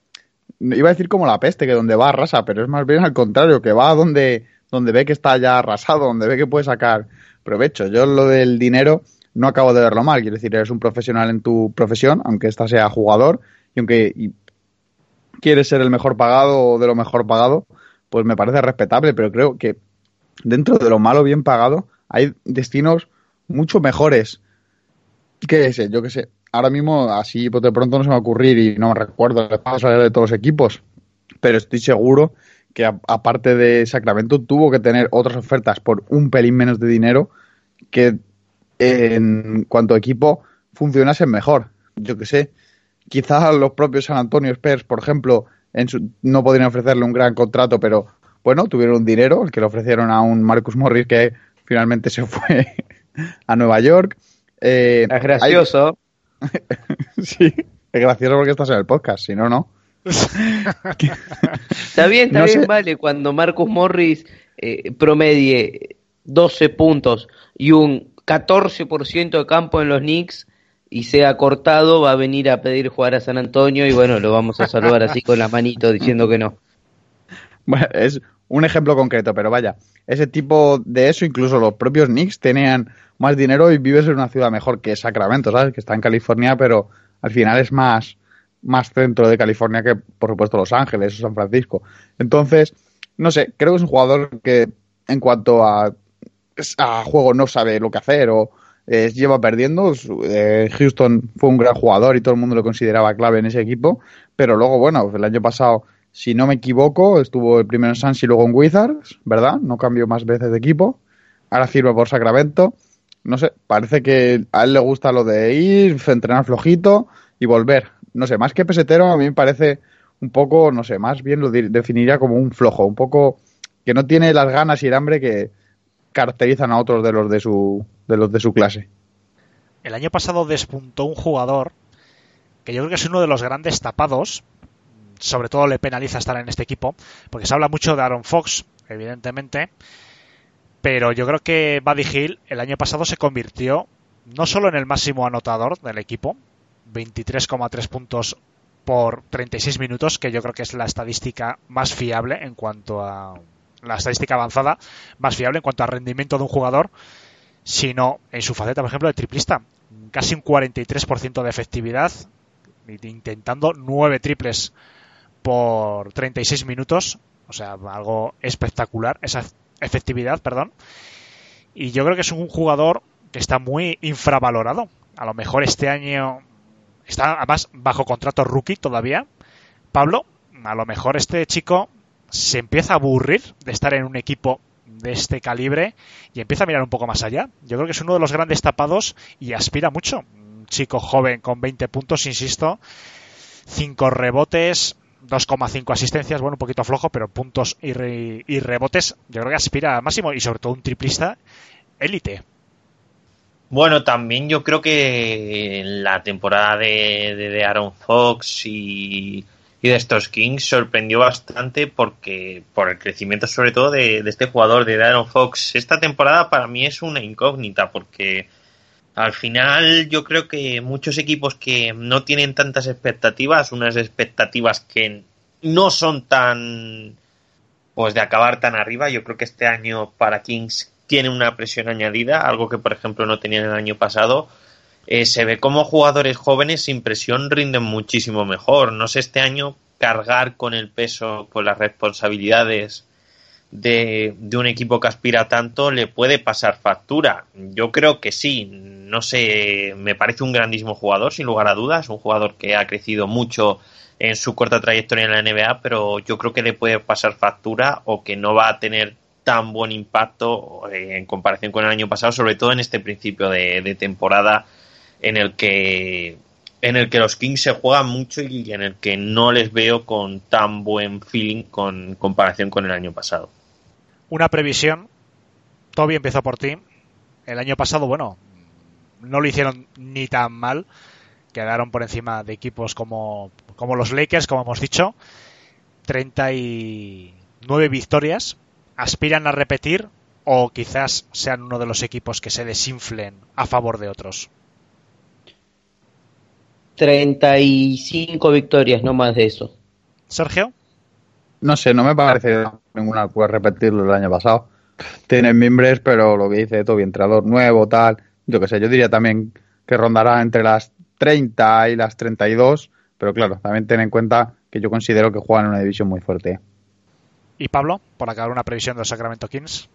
iba a decir como la peste, que donde va arrasa, pero es más bien al contrario, que va donde, donde ve que está ya arrasado, donde ve que puede sacar provecho. Yo lo del dinero no acabo de verlo mal, quiero decir, eres un profesional en tu profesión, aunque esta sea jugador, y aunque quieres ser el mejor pagado o de lo mejor pagado, pues me parece respetable, pero creo que dentro de lo malo bien pagado hay destinos mucho mejores. ¿Qué sé? Yo qué sé. Ahora mismo, así pues de pronto no se me va a ocurrir y no me recuerdo el paso de todos los equipos, pero estoy seguro que aparte de Sacramento tuvo que tener otras ofertas por un pelín menos de dinero que en cuanto a equipo funcionasen mejor. Yo qué sé quizás los propios San Antonio Spurs, por ejemplo, en su, no podrían ofrecerle un gran contrato, pero bueno, tuvieron dinero, el que le ofrecieron a un Marcus Morris que finalmente se [laughs] fue a Nueva York. Eh, es gracioso. Hay... [laughs] sí, es gracioso porque estás en el podcast, si no, no. [laughs] está bien, está no bien, sé. vale, cuando Marcus Morris eh, promedie 12 puntos y un 14% de campo en los Knicks, y sea cortado, va a venir a pedir jugar a San Antonio y bueno, lo vamos a saludar así con la manito diciendo que no. Bueno, es un ejemplo concreto, pero vaya, ese tipo de eso, incluso los propios Knicks tenían más dinero y vives en una ciudad mejor que Sacramento, ¿sabes? Que está en California, pero al final es más, más centro de California que, por supuesto, Los Ángeles o San Francisco. Entonces, no sé, creo que es un jugador que en cuanto a, a juego no sabe lo que hacer o eh, lleva perdiendo. Eh, Houston fue un gran jugador y todo el mundo lo consideraba clave en ese equipo, pero luego, bueno, el año pasado, si no me equivoco, estuvo primero en Suns y luego en Wizards, ¿verdad? No cambió más veces de equipo. Ahora firma por Sacramento. No sé, parece que a él le gusta lo de ir, entrenar flojito y volver. No sé, más que pesetero, a mí me parece un poco, no sé, más bien lo definiría como un flojo, un poco que no tiene las ganas y el hambre que caracterizan a otros de los de su, de los de su clase. El año pasado despuntó un jugador que yo creo que es uno de los grandes tapados. Sobre todo le penaliza estar en este equipo, porque se habla mucho de Aaron Fox, evidentemente. Pero yo creo que Buddy Hill el año pasado se convirtió no solo en el máximo anotador del equipo, 23,3 puntos por 36 minutos, que yo creo que es la estadística más fiable en cuanto a la estadística avanzada, más fiable en cuanto a rendimiento de un jugador, sino en su faceta, por ejemplo, de triplista. Casi un 43% de efectividad, intentando 9 triples por 36 minutos, o sea, algo espectacular, esa efectividad, perdón. Y yo creo que es un jugador que está muy infravalorado. A lo mejor este año está además bajo contrato rookie todavía. Pablo, a lo mejor este chico se empieza a aburrir de estar en un equipo de este calibre y empieza a mirar un poco más allá. Yo creo que es uno de los grandes tapados y aspira mucho. Un chico joven con 20 puntos, insisto, 5 rebotes, 2,5 asistencias, bueno, un poquito flojo, pero puntos y, re- y rebotes, yo creo que aspira al máximo y sobre todo un triplista élite. Bueno, también yo creo que la temporada de, de Aaron Fox y, y de estos Kings sorprendió bastante porque por el crecimiento sobre todo de, de este jugador de Aaron Fox. Esta temporada para mí es una incógnita porque al final yo creo que muchos equipos que no tienen tantas expectativas, unas expectativas que no son tan pues de acabar tan arriba, yo creo que este año para Kings tiene una presión añadida, algo que por ejemplo no tenían el año pasado. Eh, se ve como jugadores jóvenes sin presión rinden muchísimo mejor. No sé este año cargar con el peso, con las responsabilidades de, de, un equipo que aspira tanto le puede pasar factura. Yo creo que sí. No sé, me parece un grandísimo jugador, sin lugar a dudas. Un jugador que ha crecido mucho en su corta trayectoria en la NBA, pero yo creo que le puede pasar factura o que no va a tener tan buen impacto eh, en comparación con el año pasado, sobre todo en este principio de, de temporada en el que en el que los Kings se juegan mucho y en el que no les veo con tan buen feeling con comparación con el año pasado. Una previsión. Toby empezó por ti. El año pasado, bueno, no lo hicieron ni tan mal. Quedaron por encima de equipos como, como los Lakers, como hemos dicho. 39 victorias. ¿Aspiran a repetir o quizás sean uno de los equipos que se desinflen a favor de otros? 35 victorias, no más de eso. Sergio. No sé, no me parece ninguna puede repetirlo el año pasado. Tienen mimbres, pero lo que dice Toby, entrenador nuevo, tal. Yo qué sé, yo diría también que rondará entre las 30 y las 32, pero claro, también ten en cuenta que yo considero que juegan en una división muy fuerte. ¿Y Pablo, por acabar una previsión de los Sacramento Kings?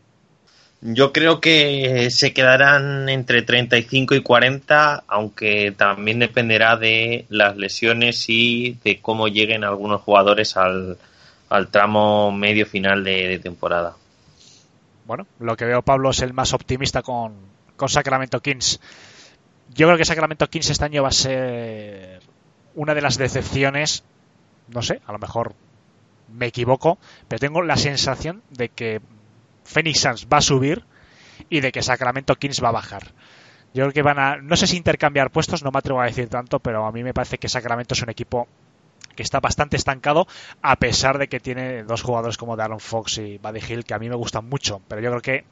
Yo creo que se quedarán entre 35 y 40, aunque también dependerá de las lesiones y de cómo lleguen algunos jugadores al, tramo medio final de, de, temporada. Bueno, lo que veo Pablo es el más optimista con, con Sacramento Kings. Yo creo que Sacramento Kings este año va a ser una de las decepciones, no sé, a lo mejor me equivoco, pero tengo la sensación de que Phoenix Suns va a subir y de que Sacramento Kings va a bajar. Yo creo que van a, no sé si intercambiar puestos, no me atrevo a decir tanto, pero a mí me parece que Sacramento es un equipo que está bastante estancado, a pesar de que tiene dos jugadores como Darren Fox y Buddy Hill, que a mí me gustan mucho, pero yo creo que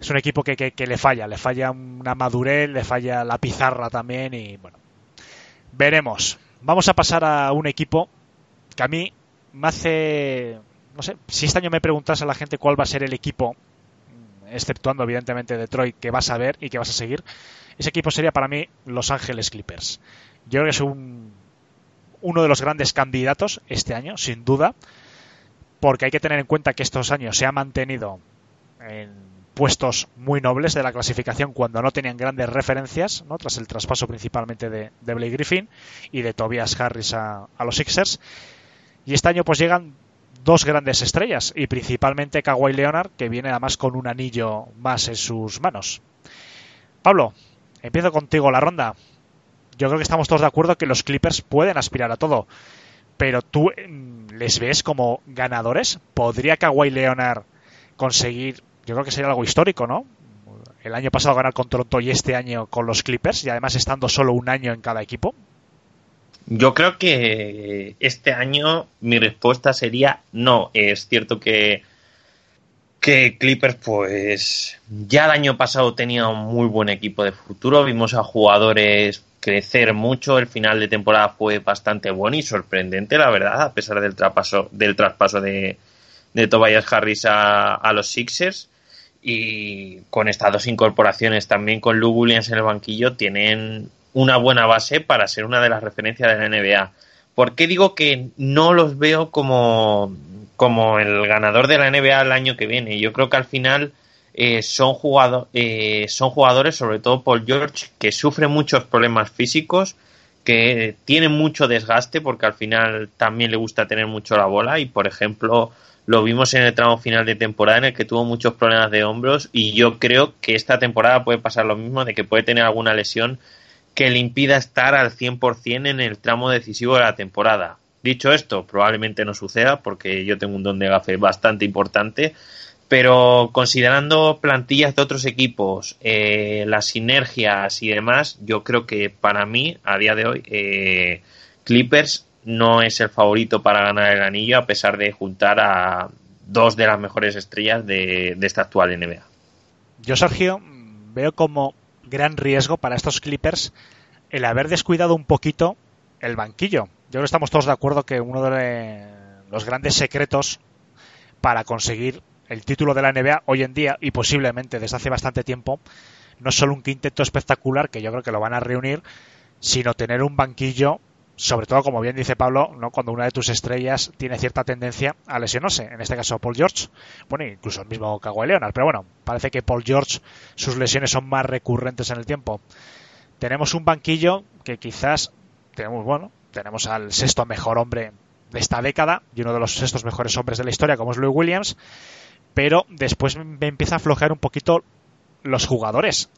es un equipo que, que, que le falla, le falla una madurez, le falla la pizarra también y bueno, veremos. Vamos a pasar a un equipo que a mí me hace no sé, si este año me preguntase a la gente cuál va a ser el equipo, exceptuando evidentemente Detroit, que vas a ver y que vas a seguir, ese equipo sería para mí Los Ángeles Clippers. Yo creo que es un, uno de los grandes candidatos este año, sin duda, porque hay que tener en cuenta que estos años se ha mantenido en puestos muy nobles de la clasificación cuando no tenían grandes referencias, ¿no? tras el traspaso principalmente de, de Blake Griffin y de Tobias Harris a, a, los Sixers. Y este año pues llegan dos grandes estrellas y principalmente Kawhi Leonard que viene además con un anillo más en sus manos. Pablo, empiezo contigo la ronda. Yo creo que estamos todos de acuerdo que los Clippers pueden aspirar a todo, pero tú les ves como ganadores. ¿Podría Kawhi Leonard conseguir yo creo que sería algo histórico, ¿no? El año pasado ganar con Toronto y este año con los Clippers, y además estando solo un año en cada equipo. Yo creo que este año mi respuesta sería no. Es cierto que, que Clippers, pues ya el año pasado tenía un muy buen equipo de futuro. Vimos a jugadores crecer mucho. El final de temporada fue bastante bueno y sorprendente, la verdad, a pesar del traspaso, del traspaso de, de Tobias Harris a, a los Sixers y con estas dos incorporaciones también con Lou Williams en el banquillo tienen una buena base para ser una de las referencias de la NBA. ¿Por qué digo que no los veo como, como el ganador de la NBA el año que viene? Yo creo que al final eh, son, jugado, eh, son jugadores, sobre todo Paul George, que sufren muchos problemas físicos, que tienen mucho desgaste porque al final también le gusta tener mucho la bola y, por ejemplo, lo vimos en el tramo final de temporada en el que tuvo muchos problemas de hombros y yo creo que esta temporada puede pasar lo mismo, de que puede tener alguna lesión que le impida estar al 100% en el tramo decisivo de la temporada. Dicho esto, probablemente no suceda porque yo tengo un don de gafe bastante importante, pero considerando plantillas de otros equipos, eh, las sinergias y demás, yo creo que para mí, a día de hoy, eh, Clippers no es el favorito para ganar el anillo a pesar de juntar a dos de las mejores estrellas de, de esta actual NBA. Yo, Sergio, veo como gran riesgo para estos Clippers el haber descuidado un poquito el banquillo. Yo creo que estamos todos de acuerdo que uno de los grandes secretos para conseguir el título de la NBA hoy en día y posiblemente desde hace bastante tiempo no es solo un quinteto espectacular que yo creo que lo van a reunir, sino tener un banquillo sobre todo, como bien dice Pablo, ¿no? cuando una de tus estrellas tiene cierta tendencia a lesionarse. En este caso, Paul George, bueno, incluso el mismo Kawhi Leonard, pero bueno, parece que Paul George, sus lesiones son más recurrentes en el tiempo. Tenemos un banquillo que quizás tenemos, bueno, tenemos al sexto mejor hombre de esta década y uno de los sextos mejores hombres de la historia, como es Louis Williams, pero después me empieza a aflojar un poquito los jugadores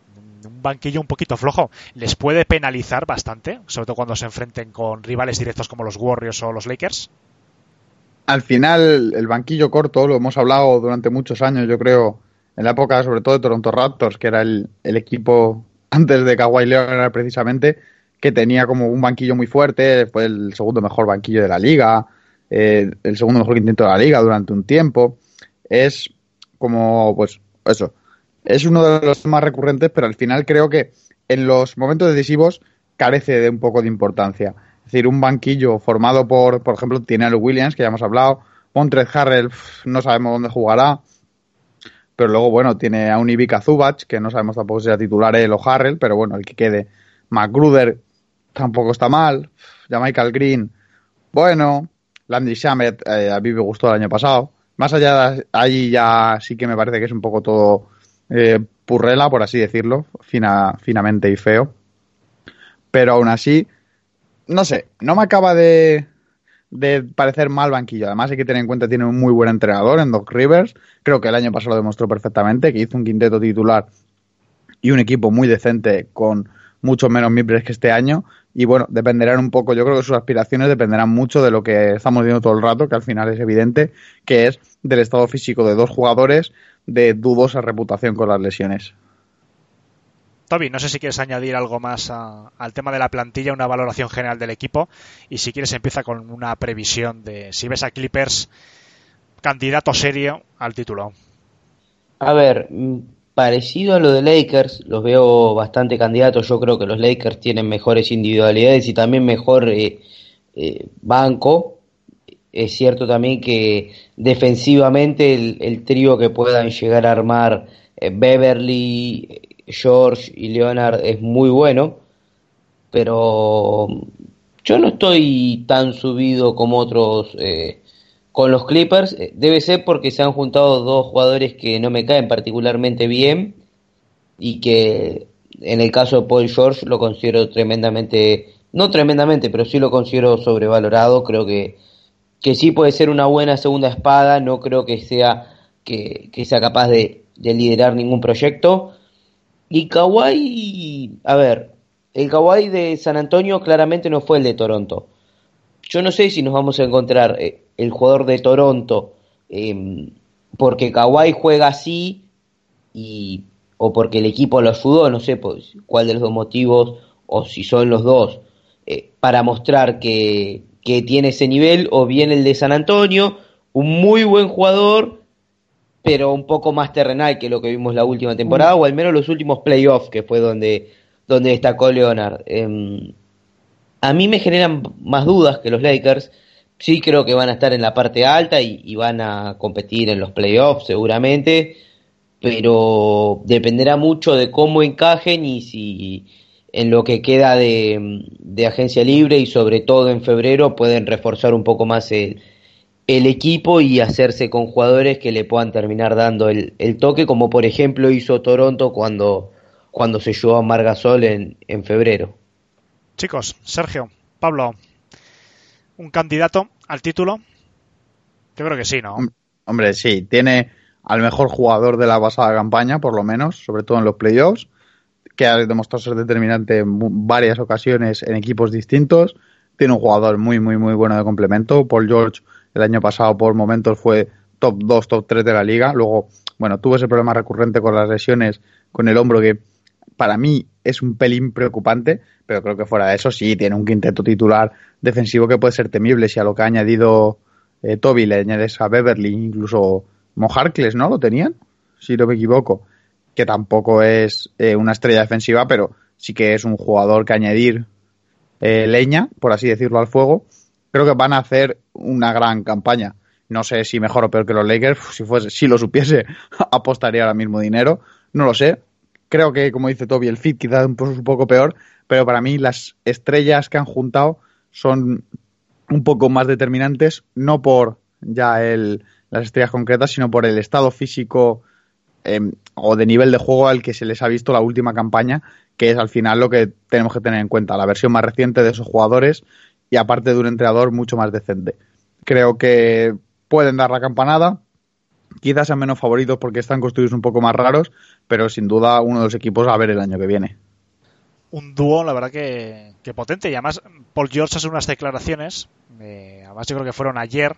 un banquillo un poquito flojo. Les puede penalizar bastante, sobre todo cuando se enfrenten con rivales directos como los Warriors o los Lakers. Al final, el banquillo corto, lo hemos hablado durante muchos años, yo creo, en la época sobre todo de Toronto Raptors, que era el, equipo antes de Kawhi Leonard precisamente, que tenía como un banquillo muy fuerte, fue el segundo mejor banquillo de la liga, eh, el segundo mejor intento de la liga durante un tiempo. Es como, pues, eso, es uno de los más recurrentes, pero al final creo que en los momentos decisivos carece de un poco de importancia. Es decir, un banquillo formado por, por ejemplo, tiene a Luke Williams, que ya hemos hablado, Montrez Harrell, no sabemos dónde jugará, pero luego, bueno, tiene a un Ivica Zubac, que no sabemos tampoco si será titular él o Harrell, pero bueno, el que quede. McGruder tampoco está mal, ya Michael Green, bueno, Landy Shamet, eh, a mí me gustó el año pasado. Más allá de ahí ya sí que me parece que es un poco todo eh, purrela, por así decirlo, fina, finamente y feo. Pero aún así, no sé, no me acaba de, de parecer mal banquillo. Además hay que tener en cuenta que tiene un muy buen entrenador en Doc Rivers. Creo que el año pasado lo demostró perfectamente, que hizo un quinteto titular y un equipo muy decente con mucho menos miembros que este año. Y bueno, dependerán un poco, yo creo que sus aspiraciones dependerán mucho de lo que estamos viendo todo el rato, que al final es evidente, que es del estado físico de dos jugadores, de dudosa reputación con las lesiones. Toby, no sé si quieres añadir algo más al tema de la plantilla, una valoración general del equipo y si quieres empieza con una previsión de si ves a Clippers candidato serio al título. A ver, mm, parecido a lo de Lakers, los veo bastante candidatos. Yo creo que los Lakers tienen mejores individualidades y también mejor eh, eh, banco es cierto también que defensivamente el, trío que puedan llegar a armar eh, Beverly, George y Leonard es muy bueno, pero yo no estoy tan subido como otros eh, con los Clippers eh, debe ser porque se han juntado dos jugadores que no me caen particularmente bien y que en el caso de Paul George lo considero tremendamente, no tremendamente, pero sí lo considero sobrevalorado. Creo que, que sí puede ser una buena segunda espada, no creo que sea, que, que sea capaz de, de liderar ningún proyecto. Y Kawhi, a ver, el Kawhi de San Antonio claramente no fue el de Toronto. Yo no sé si nos vamos a encontrar eh, el jugador de Toronto eh, porque Kawhi juega así y o porque el equipo lo ayudó, no sé pues, cuál de los dos motivos o si son los dos eh, para mostrar que, que tiene ese nivel o bien el de San Antonio, un muy buen jugador pero un poco más terrenal que lo que vimos la última temporada, o al menos los últimos playoffs, que fue donde, donde destacó Leonard. Eh, a mí me generan más dudas que los Lakers. Sí creo que van a estar en la parte alta y, y van a competir en los playoffs seguramente, pero dependerá mucho de cómo encajen y si en lo que queda de, de agencia libre y sobre todo en febrero pueden reforzar un poco más el, el equipo y hacerse con jugadores que le puedan terminar dando el, el toque, como por ejemplo hizo Toronto cuando, cuando se llevó a Margasol en, en febrero. Chicos, Sergio, Pablo, ¿un candidato al título? Yo creo que sí, ¿no? Hombre, sí, tiene al mejor jugador de la pasada campaña, por lo menos, sobre todo en los playoffs, que ha demostrado ser determinante en varias ocasiones en equipos distintos. Tiene un jugador muy, muy, muy bueno de complemento. Paul George el año pasado por momentos fue top 2, top 3 de la liga. Luego, bueno, tuvo ese problema recurrente con las lesiones con el hombro que para mí es un pelín preocupante, pero creo que fuera de eso sí tiene un quinteto titular defensivo que puede ser temible si a lo que ha añadido eh, Toby le añades a Beverly, incluso Mojarcles, ¿no? Lo tenían, si no me equivoco, que tampoco es eh, una estrella defensiva, pero sí que es un jugador que añadir eh, leña, por así decirlo, al fuego. Creo que van a hacer una gran campaña. No sé si mejor o peor que los Lakers, si fuese, si lo supiese, [laughs] apostaría ahora mismo dinero. No lo sé. Creo que, como dice Toby, el fit quizás un poco peor, pero para mí las estrellas que han juntado son un poco más determinantes, no por ya el, las estrellas concretas, sino por el estado físico eh, o de nivel de juego al que se les ha visto la última campaña, que es al final lo que tenemos que tener en cuenta, la versión más reciente de esos jugadores y aparte de un entrenador mucho más decente. Creo que pueden dar la campanada, quizás sean menos favoritos porque están construidos un poco más raros, pero sin duda uno de los equipos a ver el año que viene. Un dúo, la verdad que, que potente. Y además, Paul George hace unas declaraciones, eh, además yo creo que fueron ayer,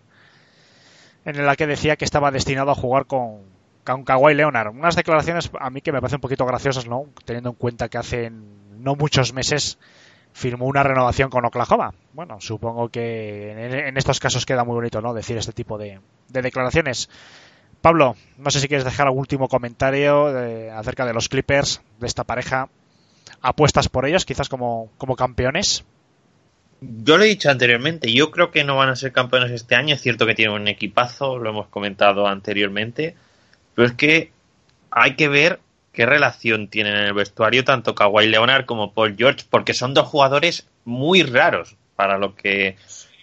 en la que decía que estaba destinado a jugar con, con Kawhi Leonard. Unas declaraciones a mí que me parecen un poquito graciosas, ¿no? Teniendo en cuenta que hace no muchos meses firmó una renovación con Oklahoma. Bueno, supongo que en, en estos casos queda muy bonito, ¿no? Decir este tipo de, de declaraciones. Pablo, no sé si quieres dejar algún último comentario de, acerca de los Clippers, de esta pareja. ¿Apuestas por ellos, quizás como, como campeones? Yo lo he dicho anteriormente, yo creo que no van a ser campeones este año. Es cierto que tienen un equipazo, lo hemos comentado anteriormente, pero es que hay que ver qué relación tienen en el vestuario tanto Kawhi Leonard como Paul George, porque son dos jugadores muy raros para lo que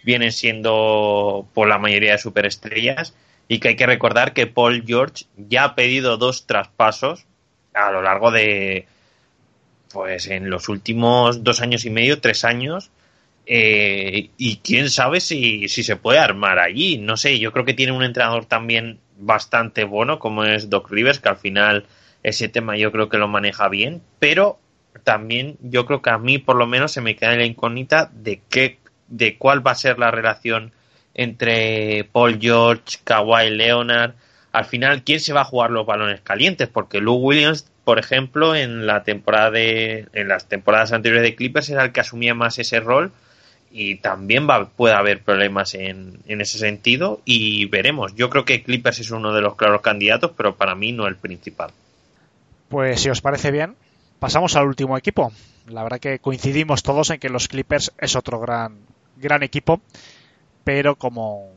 vienen siendo por la mayoría de superestrellas y que hay que recordar que Paul George ya ha pedido dos traspasos a lo largo de pues en los últimos dos años y medio, tres años, eh, y quién sabe si, si se puede armar allí. No sé, yo creo que tiene un entrenador también bastante bueno, como es Doc Rivers, que al final ese tema yo creo que lo maneja bien, pero también yo creo que a mí por lo menos se me queda la incógnita de qué, de cuál va a ser la relación entre Paul George, Kawhi Leonard. Al final, ¿quién se va a jugar los balones calientes? Porque Lou Williams, por ejemplo, en la temporada de, en las temporadas anteriores de Clippers era el que asumía más ese rol y también va, puede haber problemas en, en ese sentido y veremos. Yo creo que Clippers es uno de los claros candidatos, pero para mí no el principal. Pues si os parece bien, pasamos al último equipo. La verdad que coincidimos todos en que los Clippers es otro gran, gran equipo, pero como,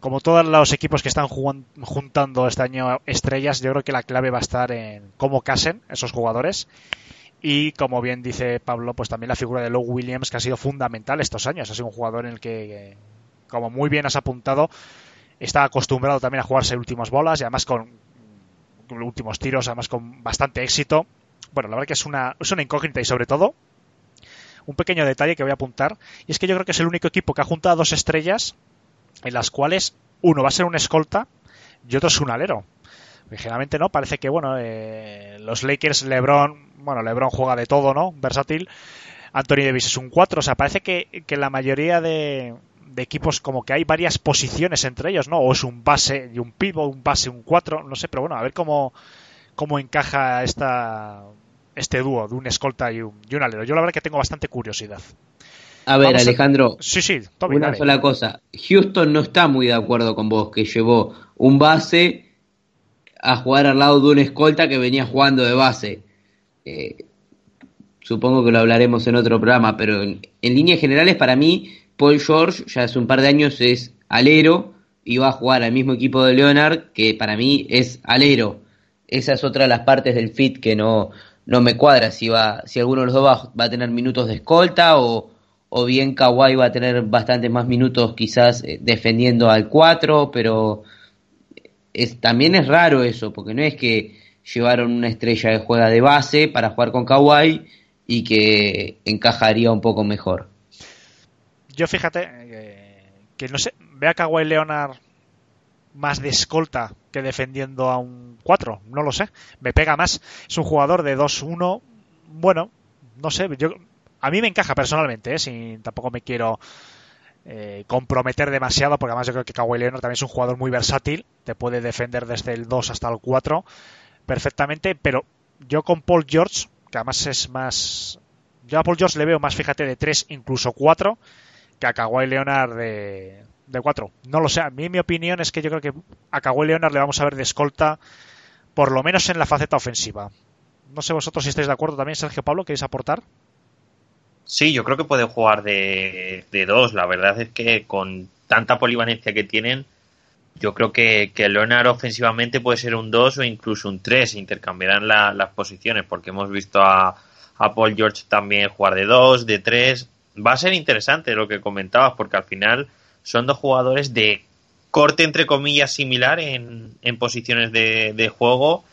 como todos los equipos que están juntando este año estrellas, yo creo que la clave va a estar en cómo casen esos jugadores. Y como bien dice Pablo, pues también la figura de Lowe Williams, que ha sido fundamental estos años. Ha sido un jugador en el que, como muy bien has apuntado, está acostumbrado también a jugarse últimas bolas y además con últimos tiros, además con bastante éxito. Bueno, la verdad que es una, es una incógnita y sobre todo un pequeño detalle que voy a apuntar y es que yo creo que es el único equipo que ha juntado dos estrellas en las cuales uno va a ser un escolta y otro es un alero. Generalmente no, parece que bueno, eh, los Lakers, LeBron, bueno, LeBron juega de todo, ¿no? Versátil. Anthony Davis es un 4, o sea, parece que, que la mayoría de, de equipos como que hay varias posiciones entre ellos, ¿no? O es un base y un pivot, un base, un 4, no sé, pero bueno, a ver cómo, cómo encaja esta, este dúo de un escolta y un, y un alero. Yo la verdad que tengo bastante curiosidad. A ver, Vamos a- Alejandro, Sí, sí, Tommy, una dale. sola cosa. Houston no está muy de acuerdo con vos, que llevó un base a jugar al lado de un escolta que venía jugando de base. Eh, supongo que lo hablaremos en otro programa, pero en, líneas generales, para mí, Paul George ya hace un par de años es alero y va a jugar al mismo equipo de Leonard, que para mí es alero. Esa es otra de las partes del fit que no, no me cuadra. Si, va, si alguno de los dos va, va a tener minutos de escolta o, o bien Kawhi va a tener bastantes más minutos quizás eh, defendiendo al 4, pero es, también es raro eso, porque no es que llevaron una estrella de juega de base para jugar con Kawhi y que encajaría un poco mejor. Yo fíjate eh, que no sé, ve a Kawhi Leonard más de escolta que defendiendo a un 4, no lo sé, me pega más. Es un jugador de 2-1, bueno, no sé, yo a mí me encaja personalmente, ¿eh? sin, tampoco me quiero eh, comprometer demasiado, porque además yo creo que Kawhi Leonard también es un jugador muy versátil, te puede defender desde el 2 hasta el 4 perfectamente, pero yo con Paul George, que además es más... Yo a Paul George le veo más, fíjate, de 3, incluso 4, que a Kawhi Leonard de, de 4. No lo sé, a mí mi opinión es que yo creo que a Kawhi Leonard le vamos a ver de escolta, por lo menos en la faceta ofensiva. No sé vosotros si estáis de acuerdo también, Sergio Pablo, ¿queréis aportar? Sí, yo creo que puede jugar de, de dos. La verdad es que con tanta polivalencia que tienen, yo creo que, que Leonard ofensivamente puede ser un 2 o incluso un 3. Intercambiarán la- las posiciones porque hemos visto a, Paul George también jugar de 2, de 3. Va a ser interesante lo que comentabas porque al final son dos jugadores de corte entre comillas similar en, en posiciones de, de juego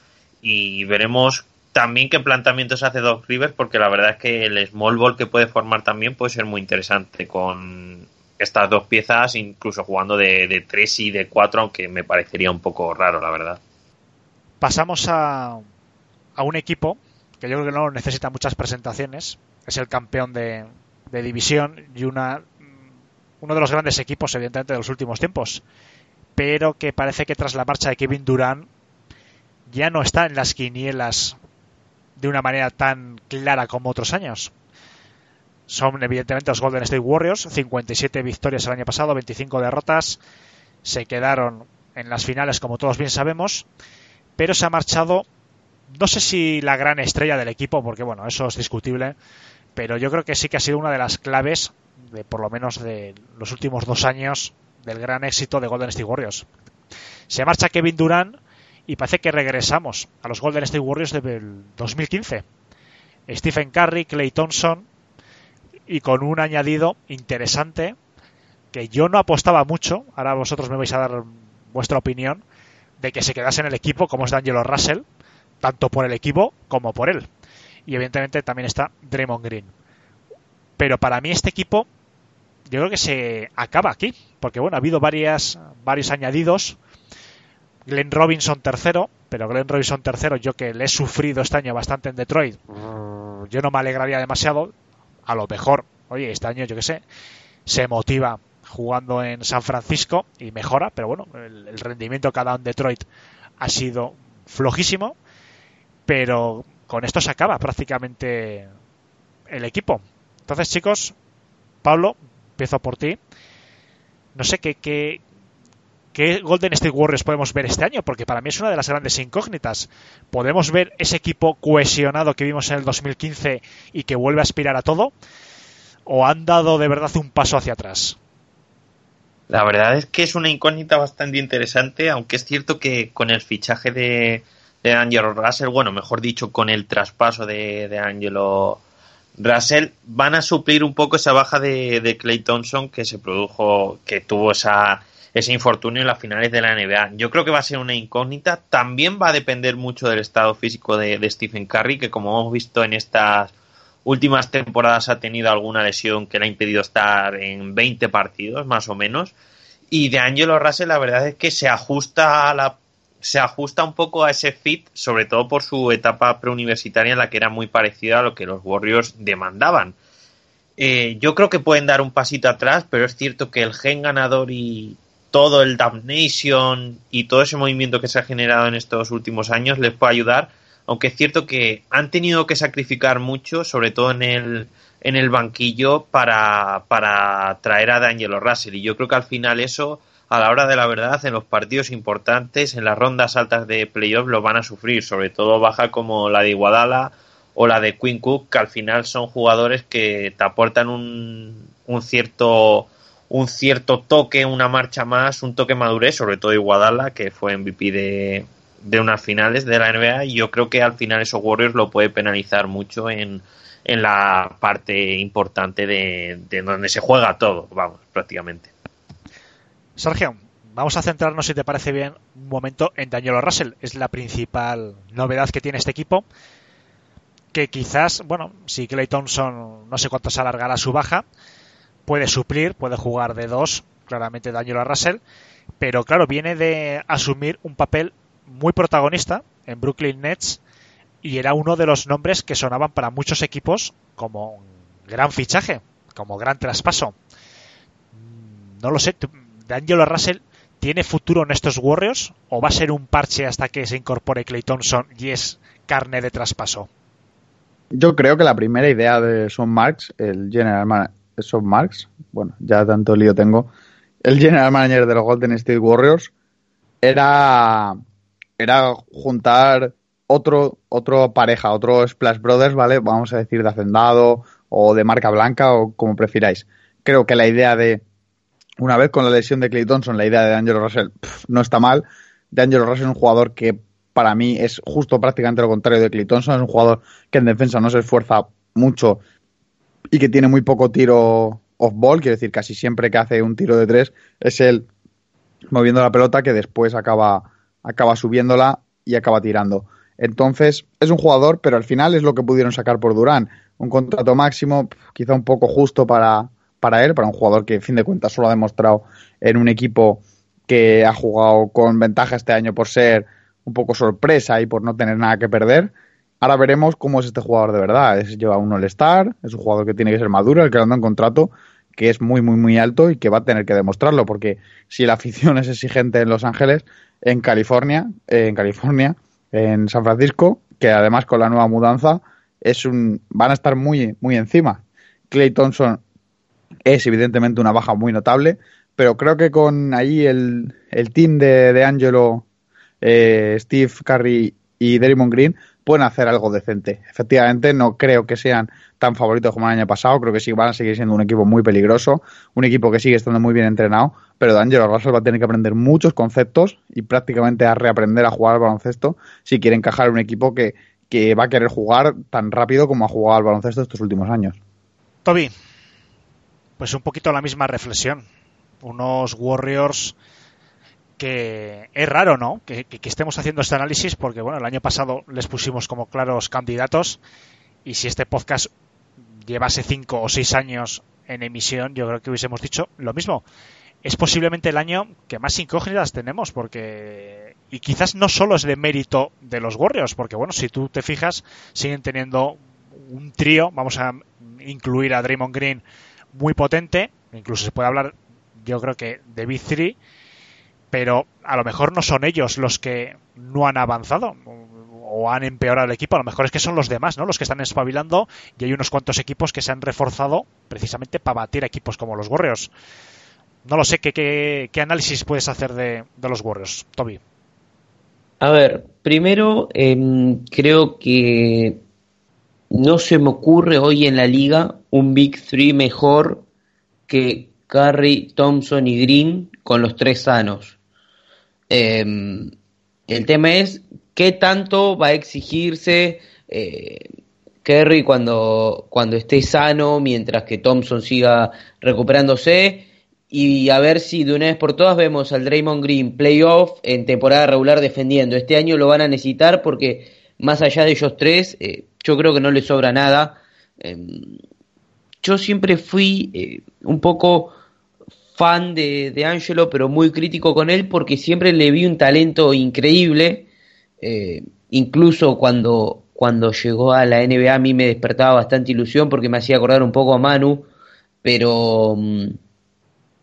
y veremos también qué planteamientos hace Doc Rivers porque la verdad es que el small ball que puede formar también puede ser muy interesante con estas dos piezas incluso jugando de, de 3 y de 4 aunque me parecería un poco raro la verdad Pasamos a, a un equipo que yo creo que no necesita muchas presentaciones. Es el campeón de, de división y una, uno de los grandes equipos, evidentemente, de los últimos tiempos. Pero que parece que tras la marcha de Kevin Durant ya no está en las quinielas de una manera tan clara como otros años. Son evidentemente los Golden State Warriors, 57 victorias el año pasado, 25 derrotas. Se quedaron en las finales, como todos bien sabemos, pero se ha marchado, no sé si la gran estrella del equipo, porque bueno, eso es discutible, pero yo creo que sí que ha sido una de las claves, de por lo menos de los últimos dos años, del gran éxito de Golden State Warriors. Se marcha Kevin Durant y parece que regresamos a los Golden State Warriors del 2015. Stephen Curry, Clay Thompson y con un añadido interesante que yo no apostaba mucho, ahora vosotros me vais a dar vuestra opinión, de que se quedase en el equipo como es D'Angelo Russell, tanto por el equipo como por él. Y evidentemente también está Draymond Green. Pero para mí este equipo yo creo que se acaba aquí, porque bueno, ha habido varias, varios añadidos. Glenn Robinson tercero, pero Glenn Robinson tercero, yo que le he sufrido este año bastante en Detroit, yo no me alegraría demasiado. A lo mejor, oye, este año yo que sé, se motiva jugando en San Francisco y mejora, pero bueno, el, el rendimiento que ha dado en Detroit ha sido flojísimo, pero con esto se acaba prácticamente el equipo. Entonces, chicos, Pablo, empiezo por ti. No sé qué, qué, qué Golden State Warriors podemos ver este año, porque para mí es una de las grandes incógnitas. ¿Podemos ver ese equipo cohesionado que vimos en el 2015 y que vuelve a aspirar a todo? ¿O han dado de verdad un paso hacia atrás? La verdad es que es una incógnita bastante interesante, aunque es cierto que con el fichaje de, de Angelo Russell, bueno, mejor dicho, con el traspaso de, de Angelo Russell, van a suplir un poco esa baja de, de Clay Thompson que se produjo, que tuvo esa ese infortunio en las finales de la NBA. Yo creo que va a ser una incógnita. También va a depender mucho del estado físico de, Stephen Curry, que como hemos visto en estas últimas temporadas ha tenido alguna lesión que le ha impedido estar en 20 partidos, más o menos. Y de Angelo Russell, la verdad es que se ajusta a la se ajusta un poco a ese fit, sobre todo por su etapa preuniversitaria en la que era muy parecida a lo que los Warriors demandaban. Eh, yo creo que pueden dar un pasito atrás, pero es cierto que el gen ganador y todo el damnation y todo ese movimiento que se ha generado en estos últimos años les puede ayudar, aunque es cierto que han tenido que sacrificar mucho, sobre todo en el, en el banquillo, para, para traer a D'Angelo Russell. Y yo creo que al final eso a la hora de la verdad, en los partidos importantes, en las rondas altas de playoff, lo van a sufrir, sobre todo baja como la de Iguadala o la de Quinn Cook, que al final son jugadores que te aportan un, un cierto un cierto toque, una marcha más, un toque madurez, sobre todo Iguadala, que fue MVP de, de unas finales de la NBA, y yo creo que al final esos Warriors lo puede penalizar mucho en, en la parte importante de, de donde se juega todo, vamos, prácticamente. Sergio, vamos a centrarnos, si te parece bien, un momento en Daniel Russell. Es la principal novedad que tiene este equipo. Que quizás, bueno, si Clay Thompson no sé cuánto se alargará su baja, puede suplir, puede jugar de dos, claramente Daniel Russell. Pero claro, viene de asumir un papel muy protagonista en Brooklyn Nets y era uno de los nombres que sonaban para muchos equipos como gran fichaje, como gran traspaso. No lo sé, ¿D'Angelo Russell tiene futuro en estos Warriors o va a ser un parche hasta que se incorpore Clay Thompson y es carne de traspaso? Yo creo que la primera idea de Son Marks, el general Son Marks, bueno, ya tanto lío tengo, el general manager de los Golden State Warriors, era, era juntar otro, otro pareja, otro Splash Brothers, ¿vale? Vamos a decir de hacendado o de marca blanca o como prefiráis. Creo que la idea de una vez con la lesión de Clay Thompson, la idea de Angelo Russell no está mal. De Angelo Russell es un jugador que para mí es justo prácticamente lo contrario de Clay Thompson. Es un jugador que en defensa no se esfuerza mucho y que tiene muy poco tiro off-ball. Quiere decir, casi siempre que hace un tiro de tres es él moviendo la pelota que después acaba, acaba subiéndola y acaba tirando. Entonces, es un jugador, pero al final es lo que pudieron sacar por Durán. Un contrato máximo, quizá un poco justo para, para él, para un jugador que, en fin de cuentas, solo ha demostrado en un equipo que ha jugado con ventaja este año por ser un poco sorpresa y por no tener nada que perder. Ahora veremos cómo es este jugador de verdad. Es, lleva un All-Star, es un jugador que tiene que ser maduro, el que anda en contrato, que es muy, muy, muy alto y que va a tener que demostrarlo, porque si la afición es exigente en Los Ángeles, en California, en California, en San Francisco, que además con la nueva mudanza es un, van a estar muy, muy encima. Clay Thompson es evidentemente una baja muy notable, pero creo que con ahí el, el team de, de Angelo, eh, Steve Curry y Draymond Green pueden hacer algo decente. Efectivamente, no creo que sean tan favoritos como el año pasado, creo que sí van a seguir siendo un equipo muy peligroso, un equipo que sigue estando muy bien entrenado, pero D'Angelo Russell va a tener que aprender muchos conceptos y prácticamente a reaprender a jugar al baloncesto si quiere encajar en un equipo que, que va a querer jugar tan rápido como ha jugado al baloncesto estos últimos años. Toby, pues un poquito la misma reflexión. Unos Warriors que es raro, ¿no? Que, estemos haciendo este análisis porque, bueno, el año pasado les pusimos como claros candidatos y si este podcast llevase cinco o seis años en emisión, yo creo que hubiésemos dicho lo mismo. Es posiblemente el año que más incógnitas tenemos porque y quizás no solo es de mérito de los Warriors, porque bueno, si tú te fijas, siguen teniendo un trío, vamos a incluir a Draymond Green muy potente, incluso se puede hablar, yo creo que de Big 3, pero a lo mejor no son ellos los que no han avanzado o han empeorado el equipo, a lo mejor es que son los demás, ¿no? Los que están espabilando y hay unos cuantos equipos que se han reforzado precisamente para batir equipos como los Warriors. No lo sé, ¿qué, qué, qué análisis puedes hacer de, los Warriors, Toby? A ver, primero eh, creo que no se me ocurre hoy en la liga un Big Three mejor que Curry, Thompson y Green con los tres sanos. Eh, el tema es qué tanto va a exigirse eh, Curry cuando, cuando esté sano, mientras que Thompson siga recuperándose, y a ver si de una vez por todas vemos al Draymond Green playoff en temporada regular defendiendo. Este año lo van a necesitar porque más allá de ellos tres, eh, yo creo que no les sobra nada. Em, yo siempre fui eh, un poco fan de, de Angelo, pero muy crítico con él porque siempre le vi un talento increíble. Eh, incluso cuando, cuando llegó a la NBA a mí me despertaba bastante ilusión porque me hacía acordar un poco a Manu, pero mm,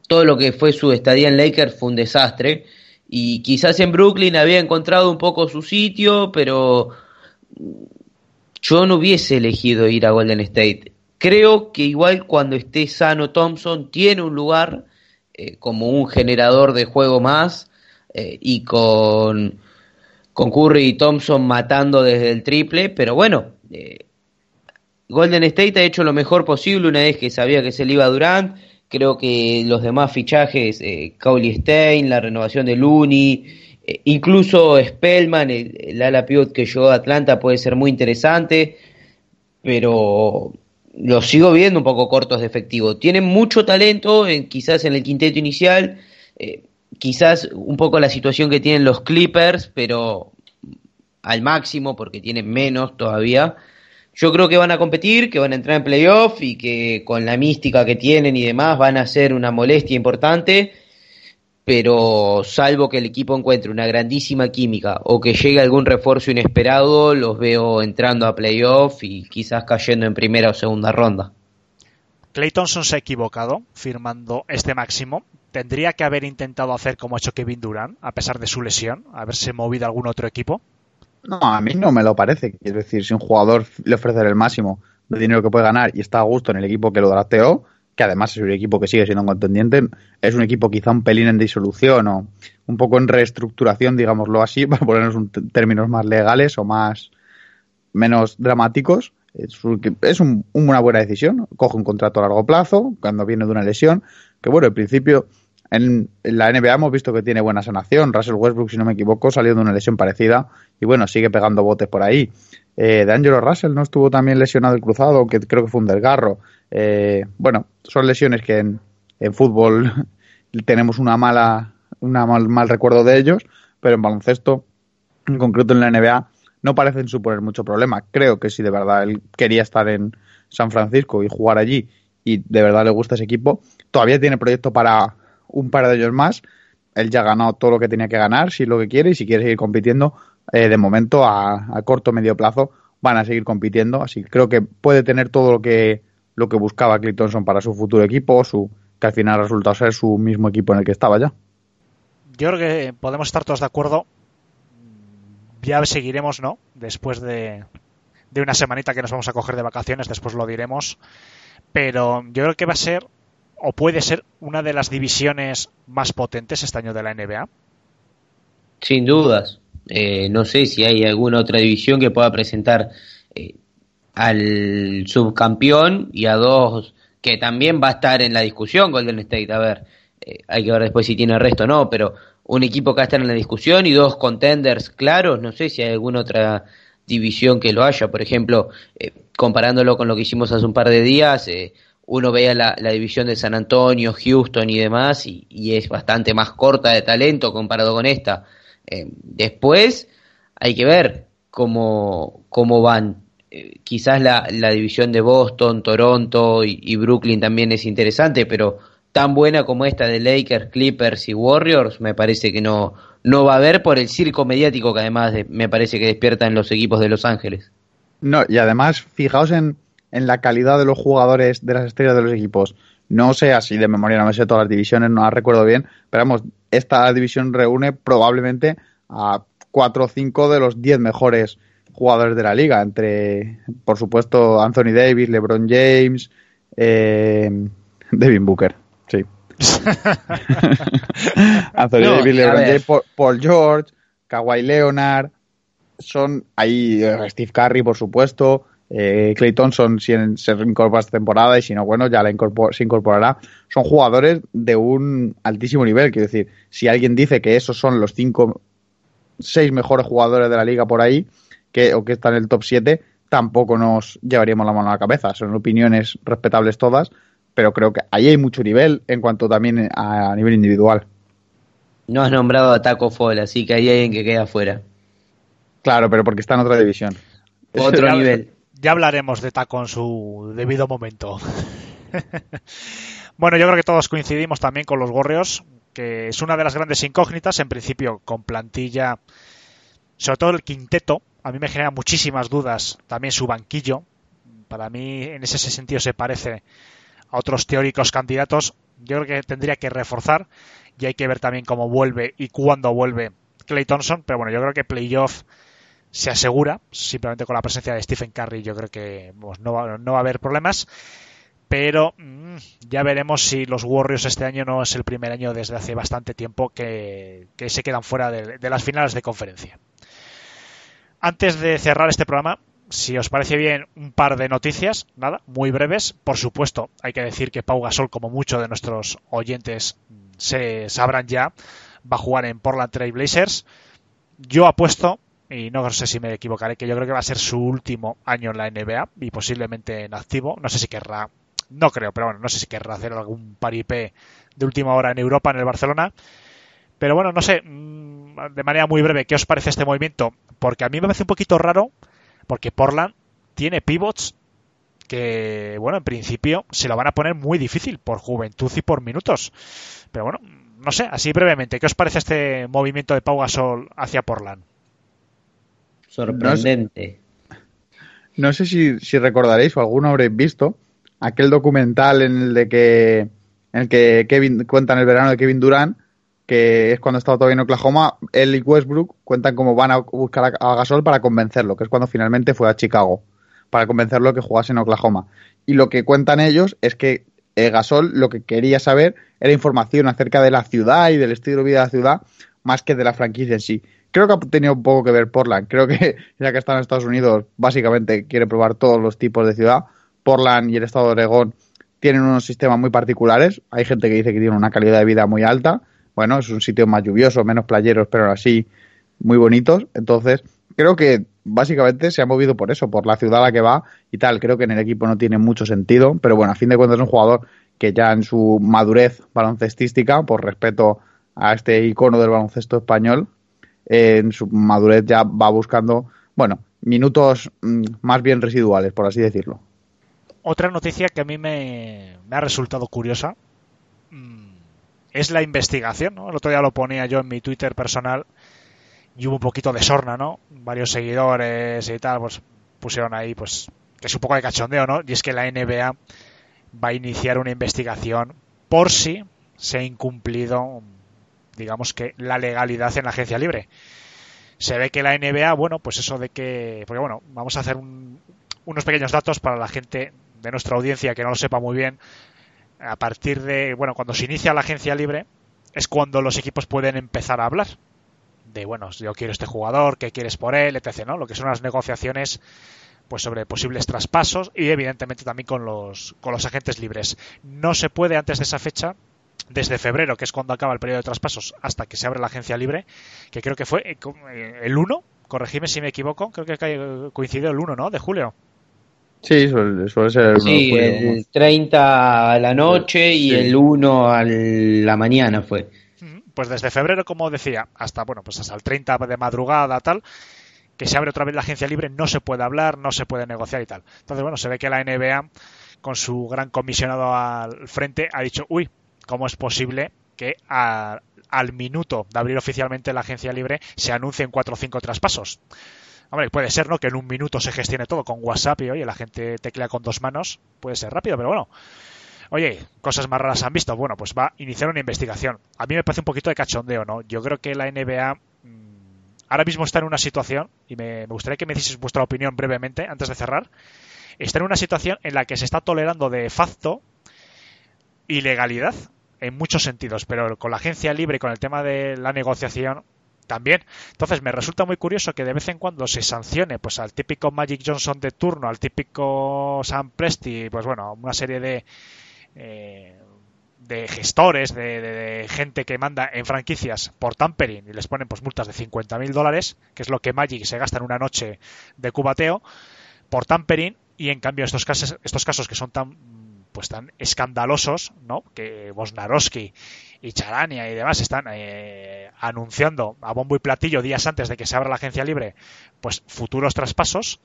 todo lo que fue su estadía en Lakers fue un desastre. Y quizás en Brooklyn había encontrado un poco su sitio, pero yo no hubiese elegido ir a Golden State. Creo que igual cuando esté sano Thompson tiene un lugar eh, como un generador de juego más eh, y con, con Curry y Thompson matando desde el triple, pero bueno, eh, Golden State ha hecho lo mejor posible una vez que sabía que se le iba Durant. Creo que los demás fichajes, eh, Stein, la renovación de Looney, incluso Spellman, el, ala pivot que llegó a Atlanta puede ser muy interesante, pero los sigo viendo un poco cortos de efectivo. Tienen mucho talento, en, quizás en el quinteto inicial, eh, quizás un poco la situación que tienen los Clippers, pero al máximo porque tienen menos todavía. Yo creo que van a competir, que van a entrar en playoff y que con la mística que tienen y demás van a ser una molestia importante, pero salvo que el equipo encuentre una grandísima química o que llegue algún refuerzo inesperado, los veo entrando a playoff y quizás cayendo en primera o segunda ronda. Clay Thompson se ha equivocado firmando este máximo. Tendría que haber intentado hacer como ha hecho Kevin Durant, a pesar de su lesión, haberse movido a algún otro equipo. No, a mí no me lo parece. Quiero decir, si un jugador le ofrece el máximo de dinero que puede ganar y está a gusto en el equipo que lo drafteó, que además es un equipo que sigue siendo un contendiente, es un equipo quizá un pelín en disolución o un poco en reestructuración, digámoslo así, [laughs] para ponernos un términos más legales o más menos dramáticos. Es, una buena decisión. Coge un contrato a largo plazo cuando viene de una lesión, que bueno, en principio en, la NBA hemos visto que tiene buena sanación. Russell Westbrook, si no me equivoco, salió de una lesión parecida y bueno, sigue pegando botes por ahí. Eh, de Angelo Russell no estuvo también lesionado el cruzado, que creo que fue un desgarro. Eh, bueno, son lesiones que en, fútbol [laughs] tenemos una mala, una mal, mal recuerdo de ellos, pero en baloncesto, en concreto en la NBA, no parecen suponer mucho problema. Creo que si de verdad él quería estar en San Francisco y jugar allí y de verdad le gusta ese equipo, todavía tiene proyecto para un par de ellos más. Él ya ha ganado todo lo que tenía que ganar, si lo que quiere, y si quiere seguir compitiendo, eh, de momento a, corto o medio plazo van a seguir compitiendo. Así creo que puede tener todo lo que, lo que buscaba Cliff Thompson para su futuro equipo, su, que al final ha resultado ser su mismo equipo en el que estaba ya. Yo creo que podemos estar todos de acuerdo. Ya seguiremos, ¿no? Después de, de una semanita que nos vamos a coger de vacaciones, después lo diremos. Pero yo creo que va a ser o puede ser una de las divisiones más potentes este año de la NBA? Sin dudas. Eh, no sé si hay alguna otra división que pueda presentar eh, al subcampeón y a dos que también va a estar en la discusión Golden State. A ver, eh, hay que ver después si tiene el resto o no, pero un equipo que va a estar en la discusión y dos contenders claros. No sé si hay alguna otra división que lo haya. Por ejemplo, comparándolo con lo que hicimos hace un par de días, uno veía la, división de San Antonio, Houston y demás, y, es bastante más corta de talento comparado con esta. Eh, después hay que ver cómo, cómo van. Eh, quizás la, división de Boston, Toronto y, Brooklyn también es interesante, pero tan buena como esta de Lakers, Clippers y Warriors, me parece que no, no va a haber por el circo mediático que además me parece que despiertan los equipos de Los Ángeles. No, y además, fijaos en, en la calidad de los jugadores de las estrellas de los equipos. No sé así de memoria, no me sé todas las divisiones, no las recuerdo bien, pero vamos, esta división reúne probablemente a cuatro o cinco de los diez mejores jugadores de la liga, entre, por supuesto, Anthony Davis, LeBron James, eh, Devin Booker, sí. [laughs] Anthony Davis, LeBron James, Paul George, Kawhi Leonard, son ahí eh, Steve Curry, por supuesto, eh, Clay Thompson si se reincorpora esta temporada y si no, bueno, ya la se incorporará. Son jugadores de un altísimo nivel. Quiero decir, si alguien dice que esos son los cinco, seis mejores jugadores de la liga por ahí, que, o que están en el top 7, tampoco nos llevaríamos la mano a la cabeza. Son opiniones respetables todas, pero creo que ahí hay mucho nivel en cuanto también a, a nivel individual. No has nombrado a Taco Fall, así que ahí hay alguien que queda afuera. Claro, pero porque está en otra división. Otro [laughs] Ya- nivel. Ya hablaremos de Taco en su debido momento. [laughs] bueno, yo creo que todos coincidimos también con los Warriors, que es una de las grandes incógnitas, en principio con plantilla, sobre todo el quinteto, a mí me genera muchísimas dudas, también su banquillo, para mí en ese sentido se parece a otros teóricos candidatos, yo creo que tendría que reforzar y hay que ver también cómo vuelve y cuándo vuelve Clay Thompson, pero bueno, yo creo que playoff se asegura, simplemente con la presencia de Stephen Curry yo creo que no, va, no va a haber problemas, pero mm, ya veremos si los Warriors este año no es el primer año desde hace bastante tiempo que, se quedan fuera de las finales de conferencia. Antes de cerrar este programa, si os parece bien, un par de noticias, nada, muy breves. Por supuesto, hay que decir que Pau Gasol, como muchos de nuestros oyentes se sabrán ya, va a jugar en Portland Trail Blazers. Yo apuesto, y no sé si me equivocaré, que yo creo que va a ser su último año en la NBA y posiblemente en activo. No sé si querrá, no creo, pero bueno, no sé si querrá hacer algún paripé de última hora en Europa, en el Barcelona. Pero bueno, no sé, mm, de manera muy breve, ¿qué os parece este movimiento? Porque a mí me parece un poquito raro, porque Portland tiene pivots que, bueno, en principio se lo van a poner muy difícil por juventud y por minutos. Pero bueno, no sé, así brevemente, ¿qué os parece este movimiento de Pau Gasol hacia Portland? Sorprendente. No sé si, si recordaréis o alguno habréis visto aquel documental en el de que en el que Kevin cuentan el verano de Kevin Durant, que es cuando estaba todavía en Oklahoma, él y Westbrook cuentan cómo van a buscar a, Gasol para convencerlo, que es cuando finalmente fue a Chicago, para convencerlo que jugase en Oklahoma. Y lo que cuentan ellos es que eh, Gasol lo que quería saber era información acerca de la ciudad y del estilo de vida de la ciudad, más que de la franquicia en sí. Creo que ha tenido un poco que ver Portland. Creo que [laughs] ya que está en Estados Unidos, básicamente quiere probar todos los tipos de ciudad. Portland y el estado de Oregón tienen unos sistemas muy particulares. Hay gente que dice que tiene una calidad de vida muy alta. Bueno, es un sitio más lluvioso, menos playeros, pero así muy bonitos. Entonces, creo que básicamente se ha movido por eso, por la ciudad a la que va y tal. Creo que en el equipo no tiene mucho sentido, pero bueno, a fin de cuentas es un jugador que ya en su madurez baloncestística, por respeto a este icono del baloncesto español, eh, en su madurez ya va buscando, bueno, minutos mm, más bien residuales, por así decirlo. Otra noticia que a mí me, me ha resultado curiosa mm, es la investigación, ¿no? El otro día lo ponía yo en mi Twitter personal y hubo un poquito de sorna, ¿no? Varios seguidores y tal, pues pusieron ahí, pues, que es un poco de cachondeo, ¿no? Y es que la NBA va a iniciar una investigación por si se ha incumplido, digamos que, la legalidad en la agencia libre. Se ve que la NBA, bueno, pues eso de que, porque bueno, vamos a hacer un, unos pequeños datos para la gente de nuestra audiencia que no lo sepa muy bien. A partir de, bueno, cuando se inicia la agencia libre, es cuando los equipos pueden empezar a hablar de, bueno, yo quiero este jugador, qué quieres por él, etc., ¿no? Lo que son las negociaciones pues sobre posibles traspasos y evidentemente también con los con los agentes libres. No se puede antes de esa fecha desde febrero, que es cuando acaba el periodo de traspasos, hasta que se abre la agencia libre, que creo que fue eh, el 1, corregime si me equivoco, creo que coincidió el 1, ¿no? De julio. Sí, suele, suele ser el 1 Sí, el 30 a la noche y el 1 a la mañana fue. Pues desde febrero, como decía, hasta bueno, pues hasta el 30 de madrugada, tal, que se abre otra vez la agencia libre, no se puede hablar, no se puede negociar y tal. Entonces, bueno, se ve que la NBA, con su gran comisionado al frente, ha dicho, uy, ¿cómo es posible que a- al minuto de abrir oficialmente la agencia libre se anuncien cuatro o cinco traspasos? Hombre, puede ser, ¿no? Que en un minuto se gestione todo con WhatsApp y, oye, la gente teclea con dos manos, puede ser rápido, pero bueno. Oye, cosas más raras han visto. Bueno, pues va a iniciar una investigación. A mí me parece un poquito de cachondeo, ¿no? Yo creo que la NBA mm, ahora mismo está en una situación, y me, gustaría que me hicieseis vuestra opinión brevemente antes de cerrar. Está en una situación en la que se está tolerando de facto ilegalidad en muchos sentidos, pero con la agencia libre y con el tema de la negociación también. Entonces me resulta muy curioso que de vez en cuando se sancione pues al típico Magic Johnson de turno, al típico Sam Presti, pues bueno, una serie de eh, de gestores, de, de- de gente que manda en franquicias por tampering y les ponen pues multas de 50 mil dólares, que es lo que Magic se gasta en una noche de cubateo, por tampering y en cambio estos casos, estos casos que son tan pues tan escandalosos, ¿no? Que Bosnarowski y Charania y demás están eh, anunciando a bombo y platillo días antes de que se abra la agencia libre, pues futuros traspasos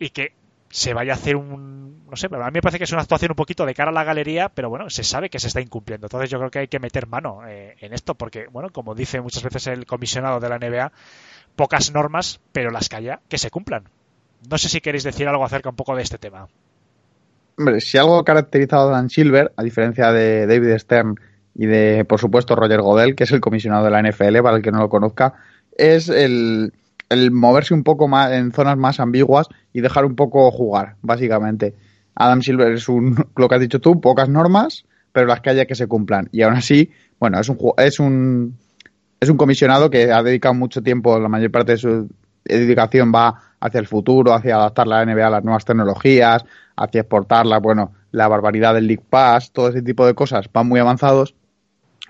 y que se vaya a hacer un no sé, a mí me parece que es una actuación un poquito de cara a la galería, pero bueno, se sabe que se está incumpliendo. Entonces yo creo que hay que meter mano eh, en esto porque bueno, como dice muchas veces el comisionado de la NBA, pocas normas, pero las que haya que se cumplan. No sé si queréis decir algo acerca un poco de este tema. Hombre, si algo ha caracterizado a Dan Silver, a diferencia de David Stern y de, por supuesto, Roger Godel, que es el comisionado de la NFL, para el que no lo conozca, es el, el moverse un poco más en zonas más ambiguas y dejar un poco jugar, básicamente. Adam Silver es un, [laughs] lo que has dicho tú, pocas normas, pero las que haya que se cumplan. Y aún así, bueno, es un, es un, es un comisionado que ha dedicado mucho tiempo, la mayor parte de su dedicación va hacia el futuro, hacia adaptar la NBA a las nuevas tecnologías, hacia exportarla, bueno, la barbaridad del League Pass, todo ese tipo de cosas van muy avanzados,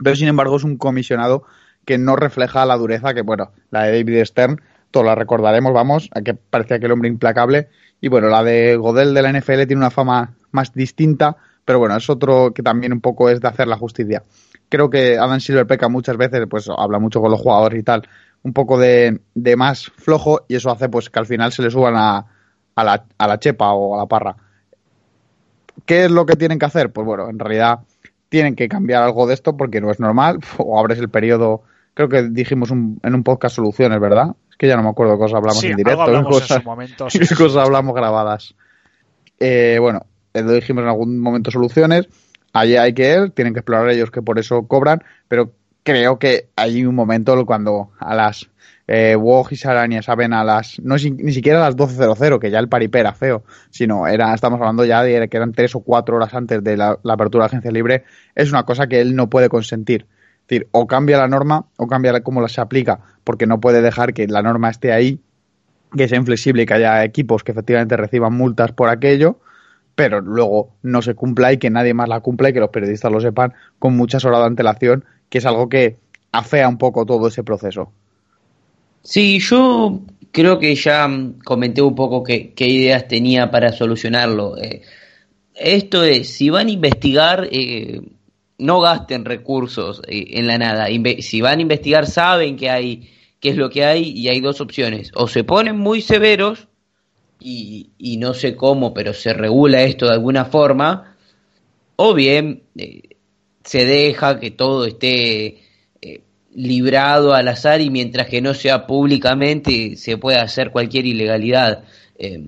pero sin embargo es un comisionado que no refleja la dureza que, bueno, la de David Stern, todos la recordaremos, vamos, a que parecía que el hombre implacable, y bueno, la de Godel de la NFL tiene una fama más distinta, pero bueno, es otro que también un poco es de hacer la justicia. Creo que Adam Silver peca muchas veces, pues habla mucho con los jugadores y tal, un poco de, de más flojo y eso hace pues que al final se le suban a, a, la, a la chepa o a la parra. ¿Qué es lo que tienen que hacer? Pues bueno, en realidad tienen que cambiar algo de esto porque no es normal. [laughs] O abres el periodo, creo que dijimos un, en un podcast soluciones, ¿verdad? Es que ya no me acuerdo cosas hablamos Sí, en algo directo, hablamos en cosas, su momento, [laughs] sí, qué cosas hablamos grabadas. Eh, bueno, eh, lo dijimos en algún momento soluciones. Allí hay que ir, tienen que explorar ellos que por eso cobran, pero creo que hay un momento cuando a las eh, Woj y Sarania saben a las, no ni siquiera a las 12.00, que ya el paripé era feo, sino era, estamos hablando ya de que eran tres o cuatro horas antes de la, apertura de agencia libre, es una cosa que él no puede consentir. Es decir, o cambia la norma o cambia cómo se aplica, porque no puede dejar que la norma esté ahí, que sea inflexible y que haya equipos que efectivamente reciban multas por aquello, pero luego no se cumpla y que nadie más la cumpla y que los periodistas lo sepan con muchas horas de antelación, que es algo que afea un poco todo ese proceso. Sí, yo creo que ya mm, comenté un poco qué, qué ideas tenía para solucionarlo. Eh, esto es, si van a investigar, eh, no gasten recursos eh, en la nada. Si van a investigar, saben que hay, qué es lo que hay y hay dos opciones. O se ponen muy severos y, y no sé cómo, pero se regula esto de alguna forma, o bien eh, se deja que todo esté librado al azar y mientras que no sea públicamente se puede hacer cualquier ilegalidad. Eh,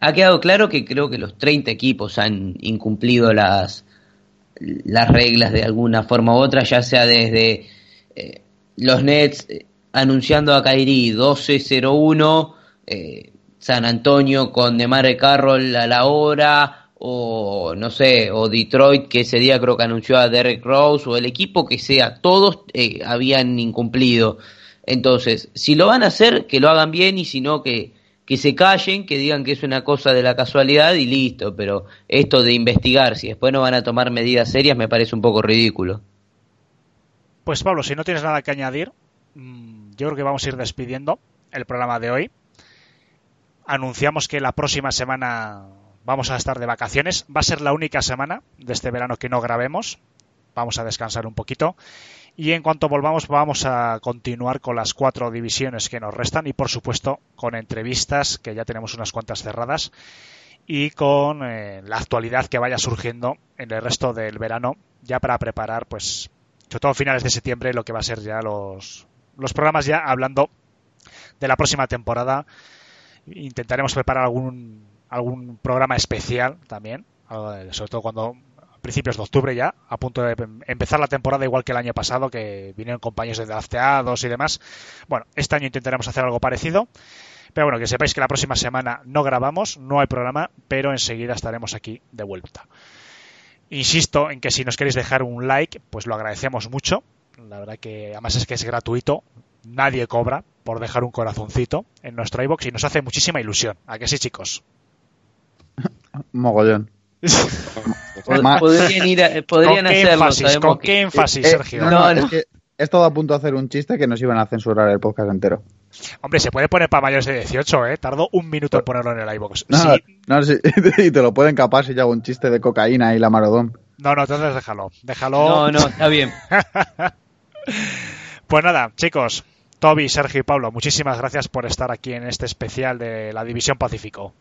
ha quedado claro que creo que los 30 equipos han incumplido las, las reglas de alguna forma u otra, ya sea desde eh, los Nets eh, anunciando a Kairi 12-01, eh, San Antonio con Demare Carroll a la hora, o no sé, o Detroit que ese día creo que anunció a Derek Rose, o el equipo que sea, todos eh, habían incumplido. Entonces, si lo van a hacer, que lo hagan bien y si no, que, que se callen, que digan que es una cosa de la casualidad y listo. Pero esto de investigar, si después no van a tomar medidas serias, me parece un poco ridículo. Pues Pablo, si no tienes nada que añadir, mm, yo creo que vamos a ir despidiendo el programa de hoy. Anunciamos que la próxima semana vamos a estar de vacaciones. Va a ser la única semana de este verano que no grabemos. Vamos a descansar un poquito. Y en cuanto volvamos vamos a continuar con las cuatro divisiones que nos restan y por supuesto con entrevistas que ya tenemos unas cuantas cerradas y con eh, la actualidad que vaya surgiendo en el resto del verano ya para preparar pues sobre todo finales de septiembre lo que va a ser ya los, los programas ya hablando de la próxima temporada intentaremos preparar algún algún programa especial también sobre todo cuando a principios de octubre ya a punto de em- empezar la temporada igual que el año pasado que vinieron compañeros de drafteados y demás bueno este año intentaremos hacer algo parecido pero bueno que sepáis que la próxima semana no grabamos no hay programa pero enseguida estaremos aquí de vuelta Insisto en que si nos queréis dejar un like, pues lo agradecemos mucho. La verdad que además es que es gratuito. Nadie cobra por dejar un corazoncito en nuestro iBox y nos hace muchísima ilusión. ¿A que sí, chicos? Mogollón. Podrían, ir a- podrían ¿Con qué hacerlo. énfasis? sabemos ¿Con qué énfasis, Eh, Sergio? no, No, no, no. es que he estado a punto de hacer un chiste que nos iban a censurar el podcast entero. Hombre, se puede poner para mayores de 18, ¿eh? Tardó un minuto en ponerlo en el iBox. No, Sí. no, sí, [laughs] y te lo pueden capar si yo hago un chiste de cocaína y la marodón. No, no, entonces déjalo. Déjalo. No, no, está bien. [laughs] Pues nada, chicos, Toby, Sergio y Pablo, muchísimas gracias por estar aquí en este especial de la División Pacífico.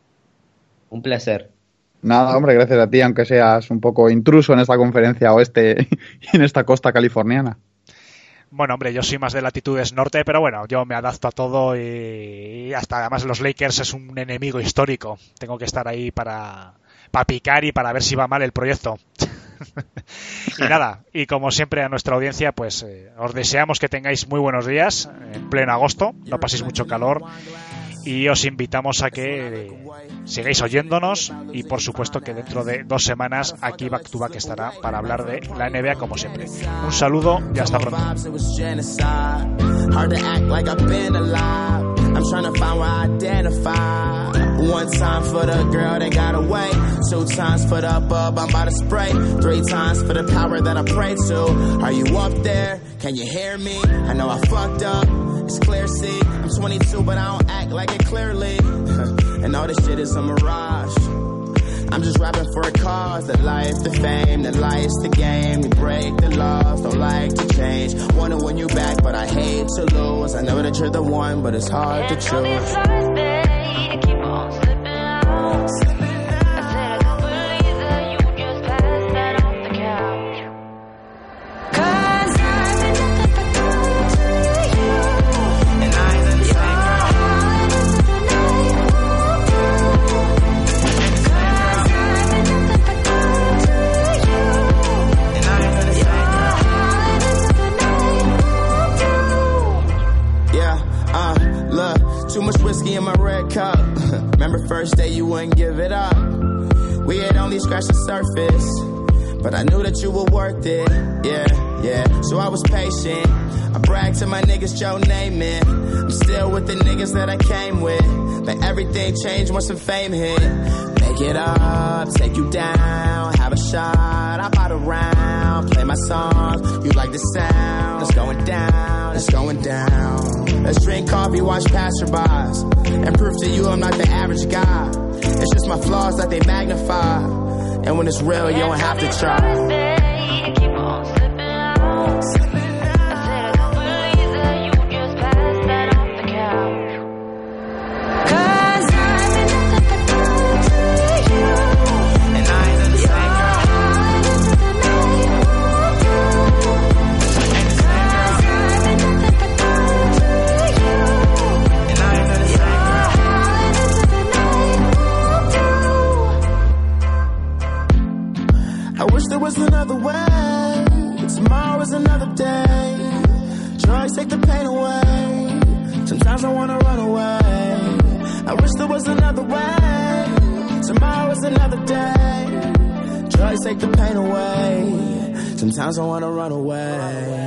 Un placer. Nada, hombre, gracias a ti, aunque seas un poco intruso en esta conferencia oeste [laughs] y en esta costa californiana. Bueno, hombre, yo soy más de latitudes norte, pero bueno, yo me adapto a todo y, hasta además los Lakers es un enemigo histórico. Tengo que estar ahí para, para picar y para ver si va mal el proyecto. [laughs] y nada, y como siempre a nuestra audiencia, pues eh, os deseamos que tengáis muy buenos días en pleno agosto, no paséis mucho calor y os invitamos a que eh, sigáis oyéndonos y por supuesto que dentro de dos semanas aquí Back to Back estará para hablar de la NBA como siempre. Un saludo y hasta pronto. To about the? Can you hear me? I know I fucked up. It's clear, see. I'm 22, but I don't act like it clearly. [laughs] and all this shit is a mirage. I'm just rapping for a cause, the life, the fame, the lights, the game. We break the laws, don't like to change. Wanna win you back, but I hate to lose. I know that you're the one, but it's hard to choose. Remember first day you wouldn't give it up. We had only scratched the surface, but I knew that you were worth it. Yeah, yeah. So I was patient. I bragged to my niggas, Joe Namath. I'm still with the niggas that I came with, but everything changed once the fame hit. Make it up, take you down, have a shot. I bought a round, play my songs. You like the sound? It's going down, it's going down. Let's drink coffee, watch passerbys, and prove to you I'm not the average guy. It's just my flaws that they magnify, and when it's real, you don't have to try. Sometimes I wanna run away.